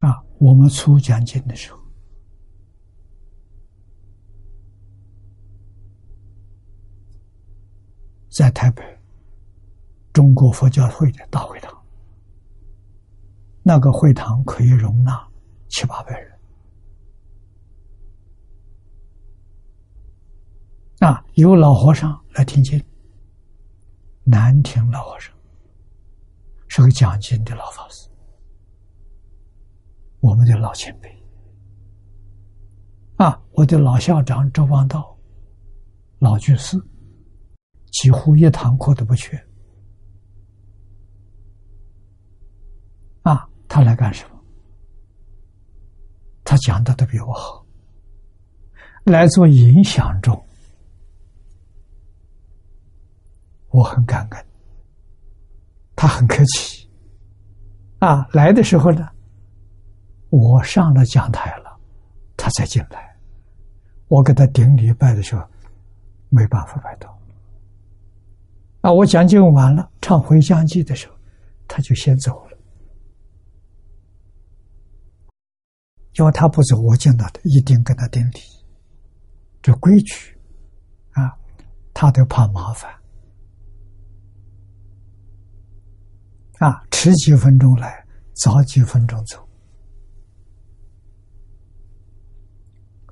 啊，我们出讲经的时候，在台北中国佛教会的大会堂，那个会堂可以容纳七八百人，啊，有老和尚来听经。南亭老和尚是个讲经的老法师，我们的老前辈。啊，我的老校长周邦道，老居士，几乎一堂课都不缺啊。他来干什么？他讲的都比我好来做影响中，我很感恩，他很客气，啊，来的时候呢，我上了讲台了，他才进来，我给他顶礼拜的时候，没办法拜到，啊，我讲经完了，唱回乡记的时候，他就先走了，因为他不走，我见到他一定跟他顶礼。这规矩啊，他都怕麻烦。啊，迟几分钟来，早几分钟走，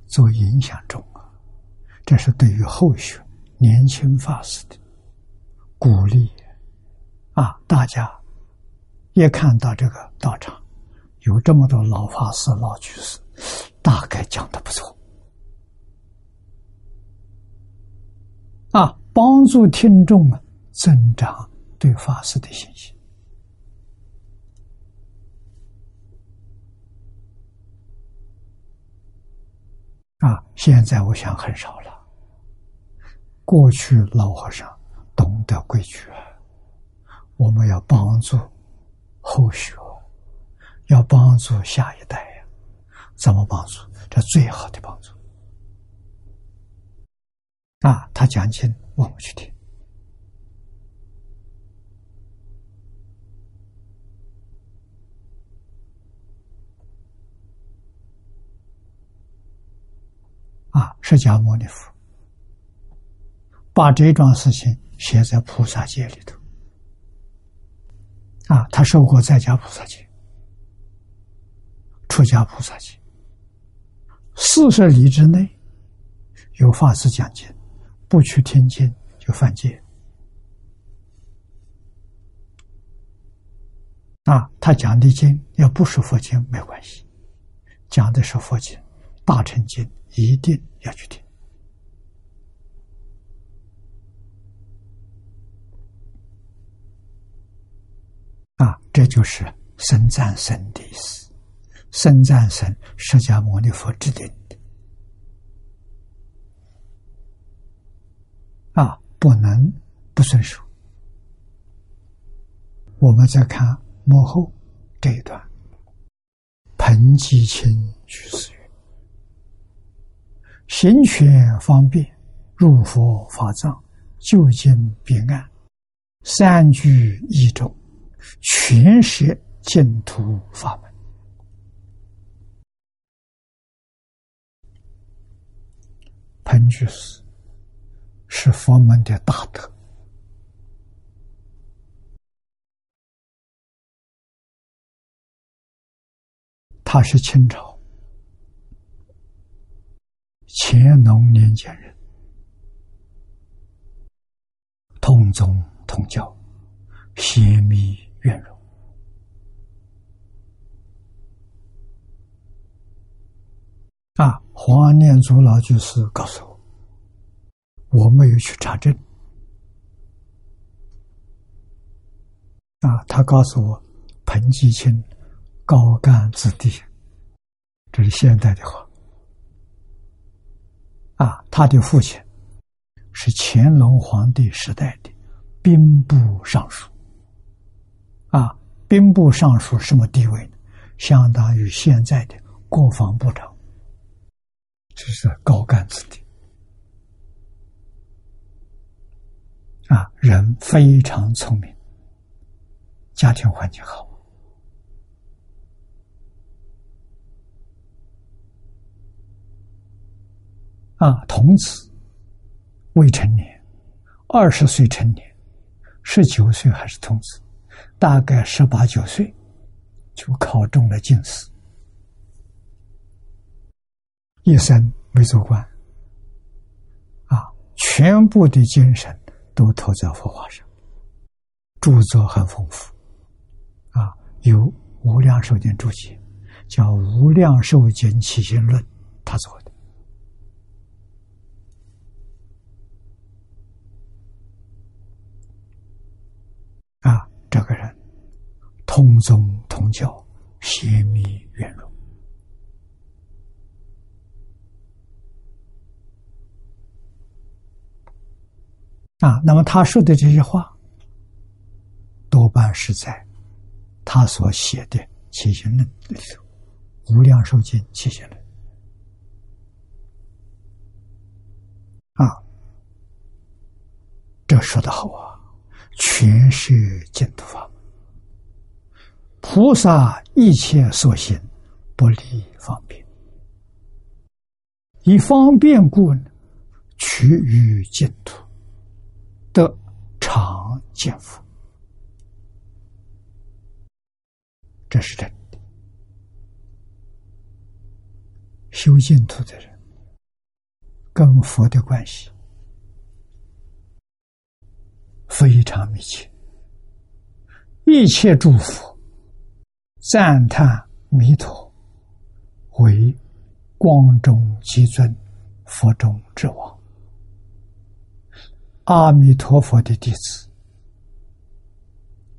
做影响中啊，这是对于后学年轻法师的鼓励啊！大家一看到这个道场有这么多老法师、老居士，大概讲的不错。啊，帮助听众啊，增长对法师的信心。啊，现在我想很少了。过去老和尚的规矩啊，我们要帮助后学，要帮助下一代呀。怎么帮助？这最好的帮助。啊，他讲经，我们去听。啊，释迦牟尼佛把这桩事情写在菩萨戒里头。啊，他受过在家菩萨戒、出家菩萨戒，四十里之内有法师讲经。不去听经就犯戒啊！他讲的经要不是佛经没关系，讲的是佛经，大乘经一定要去听啊！这就是生赞神的意思，生赞神释迦牟尼佛制定。啊，不能不遵守。我们再看幕后这一段，彭吉清居士云：“行权方便，入佛法藏，就近彼岸，三居一众，全是净土法门。”彭居士。是佛门的大德，他是清朝乾隆年间人，同宗同教，贤密圆融。啊，黄安念祖老居士告诉我。我没有去查证，啊，他告诉我，彭继清高干子弟，这是现代的话，啊，他的父亲是乾隆皇帝时代的兵部尚书，啊，兵部尚书什么地位呢？相当于现在的国防部长，这是高干子弟。啊，人非常聪明，家庭环境好。啊，童子未成年，二十岁成年，十九岁还是童子，大概十八九岁就考中了进士，一生没做官。啊，全部的精神。都投在佛法上，著作很丰富，啊，有《无量寿经注解》，叫《无量寿经起心论》，他做的。这个人通宗通教，显密圆融，啊，那么他说的这些话，多半是在他所写的《七贤论》里头，《无量寿经》《七贤论》。这说的好啊！全是净土法，菩萨一切所行，不离方便，以方便故，取于净土。得常见福，这是真的。修净土的人跟佛的关系非常密切，一切祝福、赞叹弥陀为光中极尊、佛中之王。阿弥陀佛的弟子，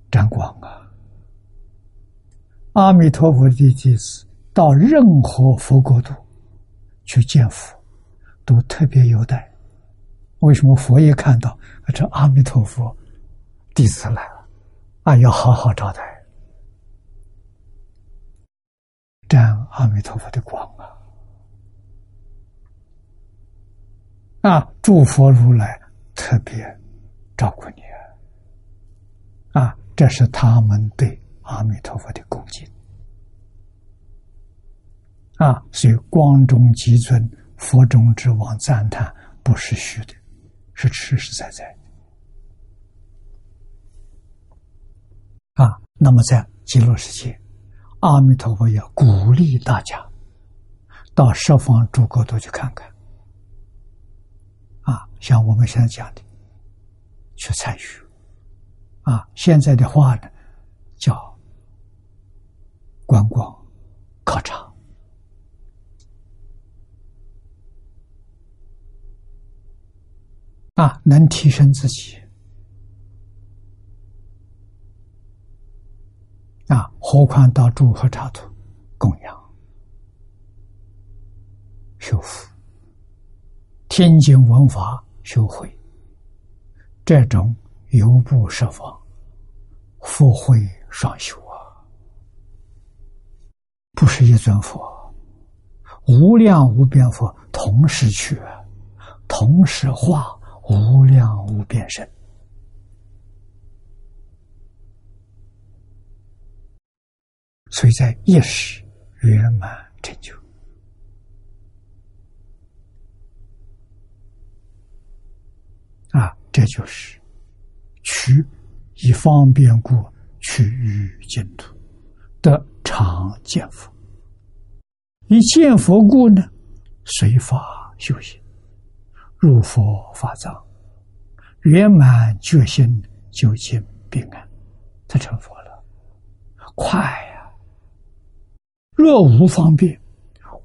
沾光啊！阿弥陀佛的弟子到任何佛国度去见佛，都特别优待。为什么佛爷看到这阿弥陀佛弟子来了，啊，要好好招待，沾阿弥陀佛的光啊！啊，诸佛如来。特别照顾你啊！这是他们对阿弥陀佛的恭敬啊！所以光中极尊、佛中之王赞叹不是虚的，是实实在在的啊！那么在极乐世界，阿弥陀佛要鼓励大家到十方诸国都去看看。啊，像我们现在讲的，去参与，啊，现在的话呢，叫观光考察，啊，能提升自己，啊，何况到诸和刹土供养、修复。天经文法修会，这种由不设防，福慧双修啊！不是一尊佛，无量无边佛同时去，同时化无量无边身，所以在一时圆满成就。啊，这就是取以方便故，取于净土，得常见佛。以见佛故呢，随法修行，入佛法藏，圆满决心，究竟平安，他成佛了，快呀！若无方便，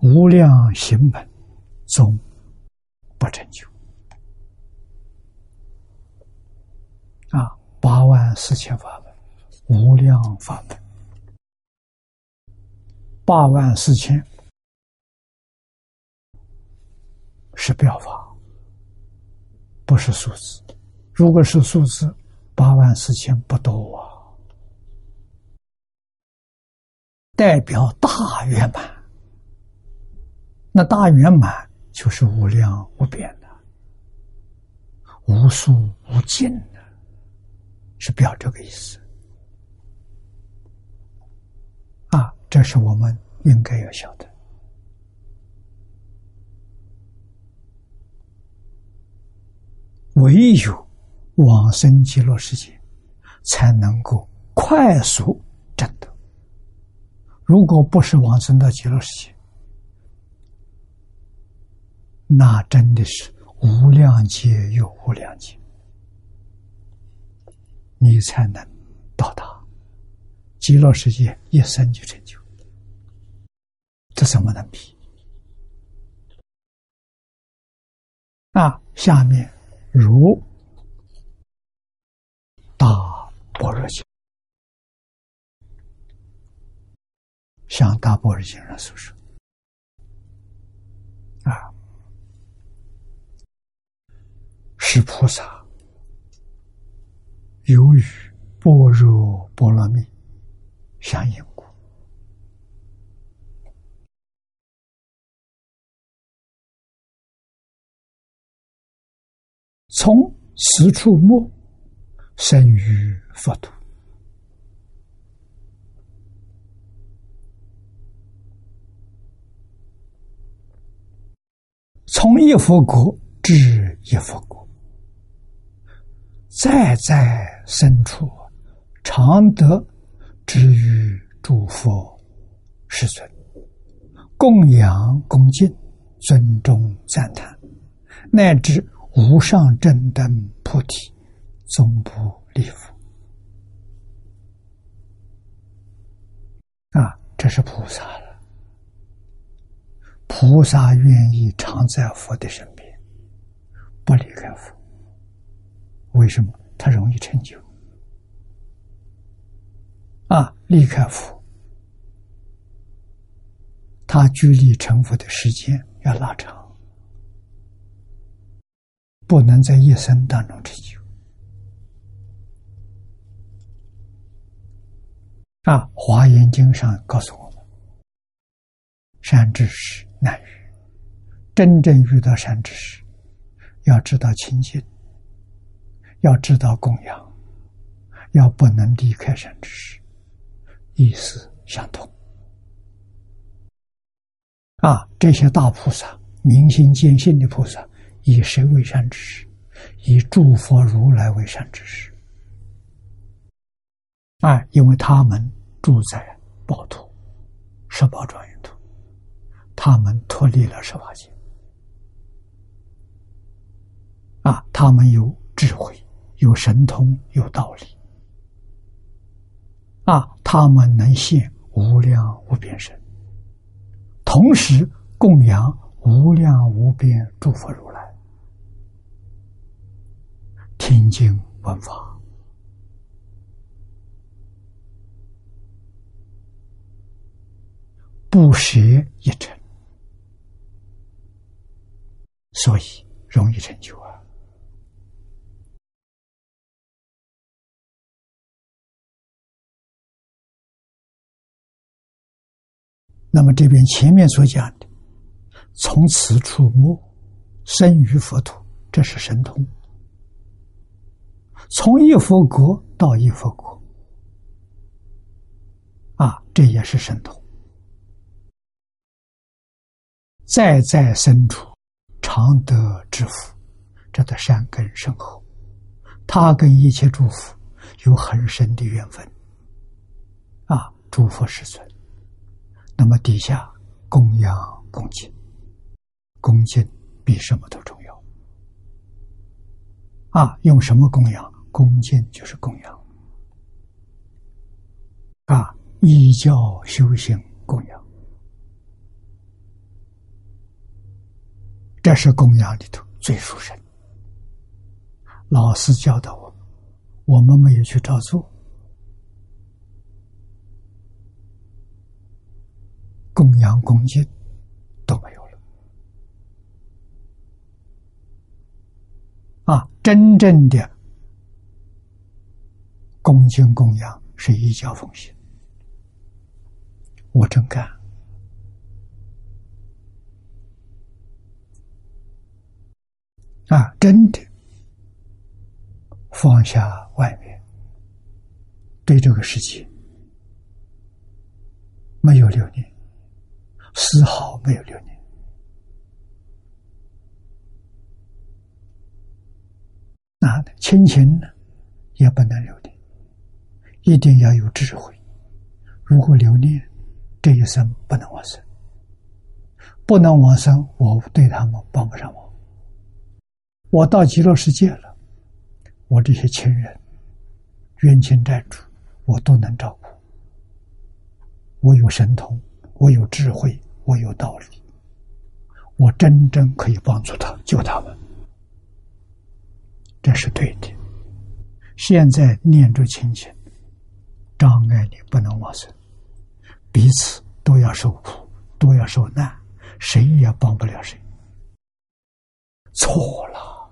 无量行门，终不成就。啊，八万四千法门，无量法门，八万四千是表法，不是数字。如果是数字，八万四千不多啊，代表大圆满。那大圆满就是无量无边的，无数无尽的。是表这个意思啊！这是我们应该要晓得。唯有往生极乐世界，才能够快速证得。如果不是往生到极乐世界，那真的是无量劫又无量劫。你才能到达极乐世界，一生就成就，这怎么能比？啊，下面如大般若经，向大般若经上所说，啊，是菩萨由于般若波罗蜜相应从此处末生于佛土。从一佛国至一佛国，再在深处，常得之于诸佛世尊，供养恭敬，尊重赞叹，乃至无上正等菩提，总不离佛。啊，这是菩萨了。菩萨愿意常在佛的身边，不离开佛。为什么？他容易成就。啊，离开佛，他距离成佛的时间要拉长，不能在一生当中成就。啊，《华严经》上告诉我们：善知识。难遇，真正遇到善知识，要知道清净，要知道供养，要不能离开善知识，意思相同。啊，这些大菩萨，明心见性的菩萨，以谁为善知识？以诸佛如来为善知识。啊，因为他们住在宝土，十宝庄严土。他们脱离了十八界，啊，他们有智慧，有神通，有道理，啊，他们能现无量无边身，同时供养无量无边诸佛如来，听经闻法，不学一成。所以容易成就啊。那么这边前面所讲的，从此处末生于佛土，这是神通；从一佛国到一佛国，啊，这也是神通；再在深处。常得之福，这的善根深厚，他跟一切诸佛有很深的缘分。啊，诸佛世尊，那么底下供养恭敬，恭敬比什么都重要。啊，用什么供养？恭敬就是供养。啊，依教修行供养。这是供养里头最殊胜。老师教导我们，我们没有去照做，供养恭敬都没有了。啊，真正的恭敬供养是一教奉行，我真干。啊，真的放下外面，对这个世界。没有留恋，丝毫没有留恋。那亲情呢，也不能留恋，一定要有智慧。如果留念，这一生不能往生，不能往生，我对他们帮不上忙。我到极乐世界了，我这些亲人、冤亲债主，我都能照顾。我有神通，我有智慧，我有道理，我真正可以帮助他、救他们，这是对的。现在念着亲情，障碍你不能忘身，彼此都要受苦，都要受难，谁也帮不了谁。错了。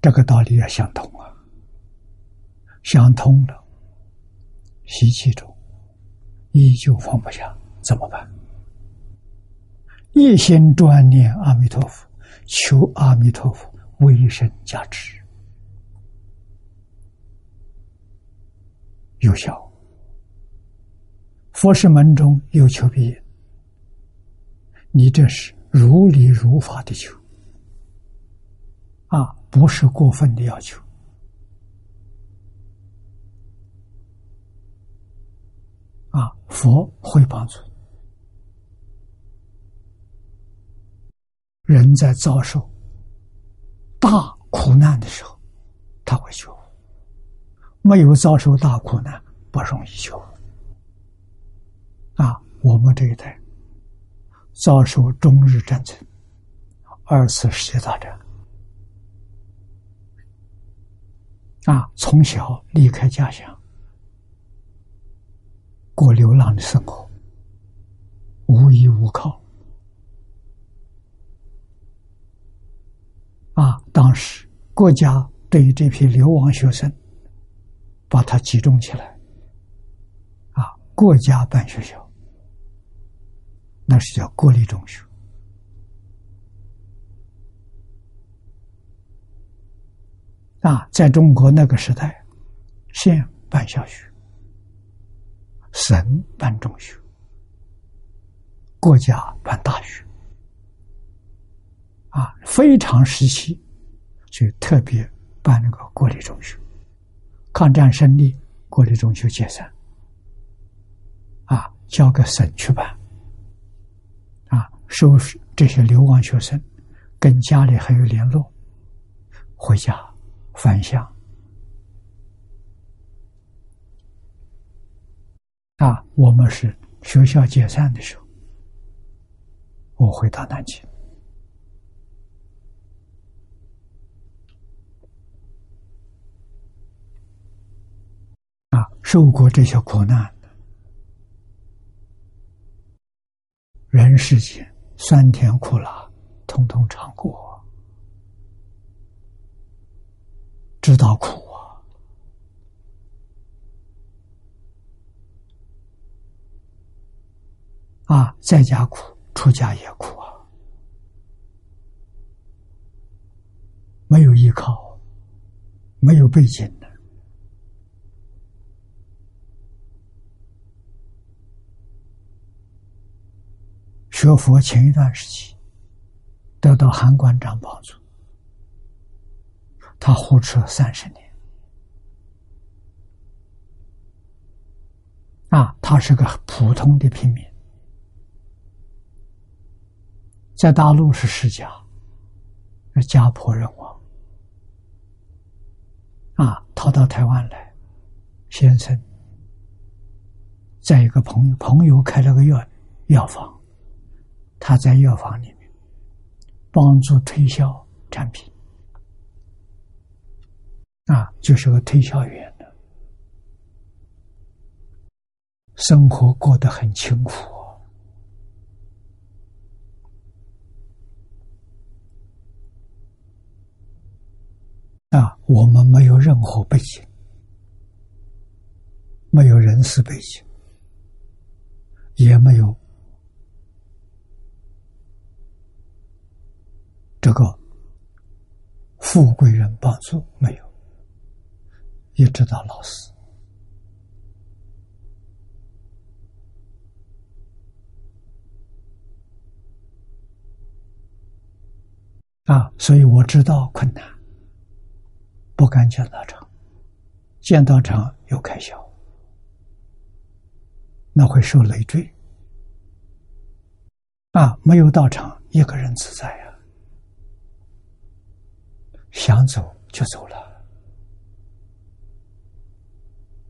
这个道理要想通啊。想通了，习气中依旧放不下，怎么办？一心专念阿弥陀佛。求阿弥陀佛威神加持，有效。佛是门中有求必应，你这是如理如法的求啊，不是过分的要求啊。佛会帮助人在遭受大苦难的时候，他会求；没有遭受大苦难，不容易求。啊，我们这一代遭受中日战争、二次世界大战，啊，从小离开家乡，过流浪的生活，无依无靠。啊，当时国家对于这批流亡学生，把他集中起来，啊，国家办学校。那是叫国立中学啊，在中国那个时代，县办小学，省办中学，国家办大学，啊，非常时期就特别办那个国立中学。抗战胜利，国立中学解散，啊，交给省去办。收拾这些流亡学生，跟家里还有联络，回家返乡。啊，我们是学校解散的时候，我回到南京，啊，受过这些苦难的人世间。酸甜苦辣，通通尝过，知道苦啊！啊，在家苦，出家也苦啊！没有依靠，没有背景的。学佛前一段时期，得到韩馆长帮助，他护持了三十年。啊，他是个普通的平民，在大陆是世家，是家破人亡。啊，逃到台湾来，先生，在一个朋友朋友开了个药药房。他在药房里面帮助推销产品，啊，就是个推销员的，生活过得很清苦啊。我们没有任何背景，没有人事背景，也没有。这个富贵人帮助没有，一直到老死啊，所以我知道困难，不敢见到场，见到场有开销，那会受累赘啊，没有到场，一个人自在呀。想走就走了，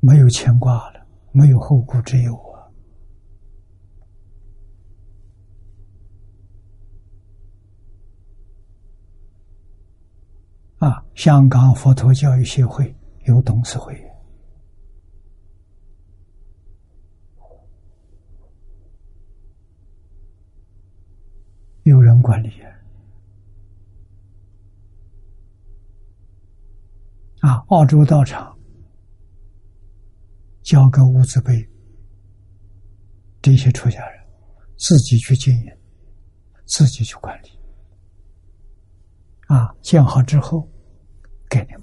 没有牵挂了，没有后顾之忧啊！啊，香港佛陀教育协会有董事会，有人管理。啊，澳洲道场交给物资辈这些出家人自己去经营，自己去管理。啊，建好之后给你们。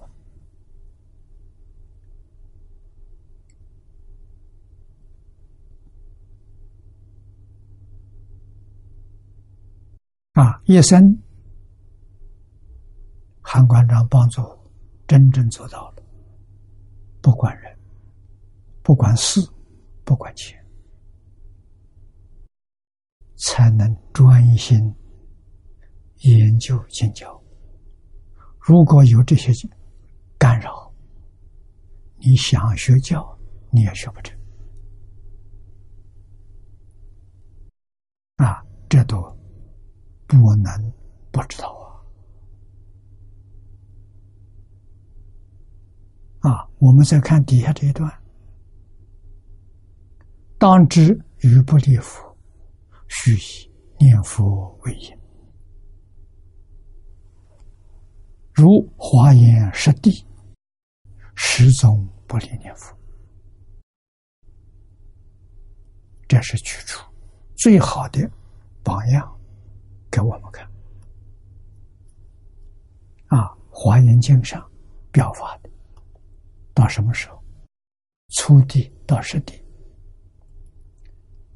啊，一生韩馆长帮助真正做到了，不管人，不管事，不管钱，才能专心研究经教。如果有这些干扰，你想学教，你也学不成。啊，这都。不能不知道啊！我们再看底下这一段：当知于不离佛，须以念佛为因。如华严实地，始终不离念佛。这是去处最好的榜样。给我们看啊，《华严经》上表法的，到什么时候？初地到十地，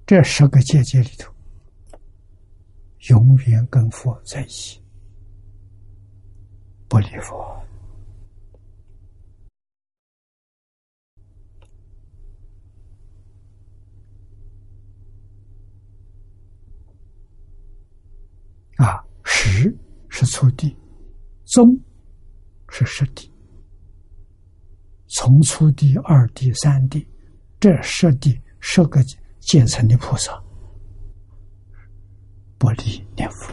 这十个阶界里头，永远跟佛在一起，不离佛。啊，十是初地，宗是实地。从初地、二地、三地，这十地十个阶层的菩萨，不离念佛。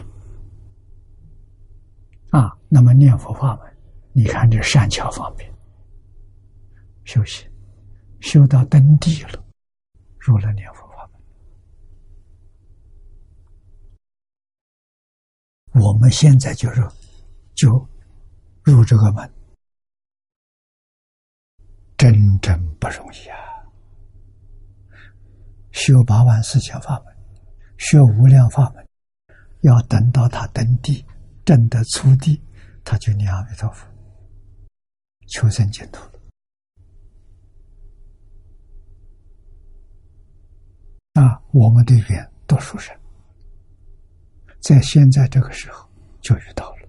啊，那么念佛法门，你看这善巧方便，修行，修到登地了，入了念佛法门。我们现在就是就入这个门，真正不容易啊！修八万四千法门，学无量法门，要等到他登地，证得初地，他就念阿弥陀佛，求生净土了。啊，我们的缘多殊胜。在现在这个时候就遇到了，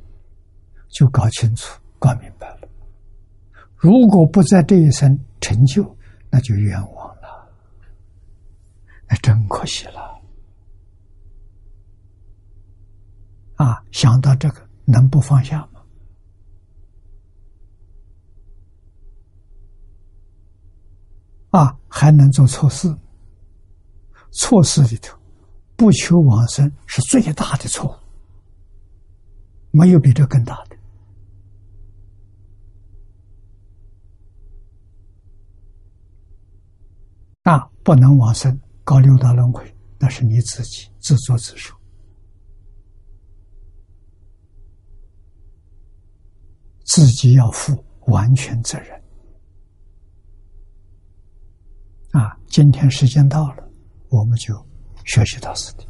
就搞清楚、搞明白了。如果不在这一生成就，那就冤枉了，那真可惜了。啊，想到这个，能不放下吗？啊，还能做错事？错事里头。不求往生是最大的错误，没有比这更大的。啊，不能往生，搞六道轮回，那是你自己自作自受，自己要负完全责任。啊，今天时间到了，我们就。学习到此地。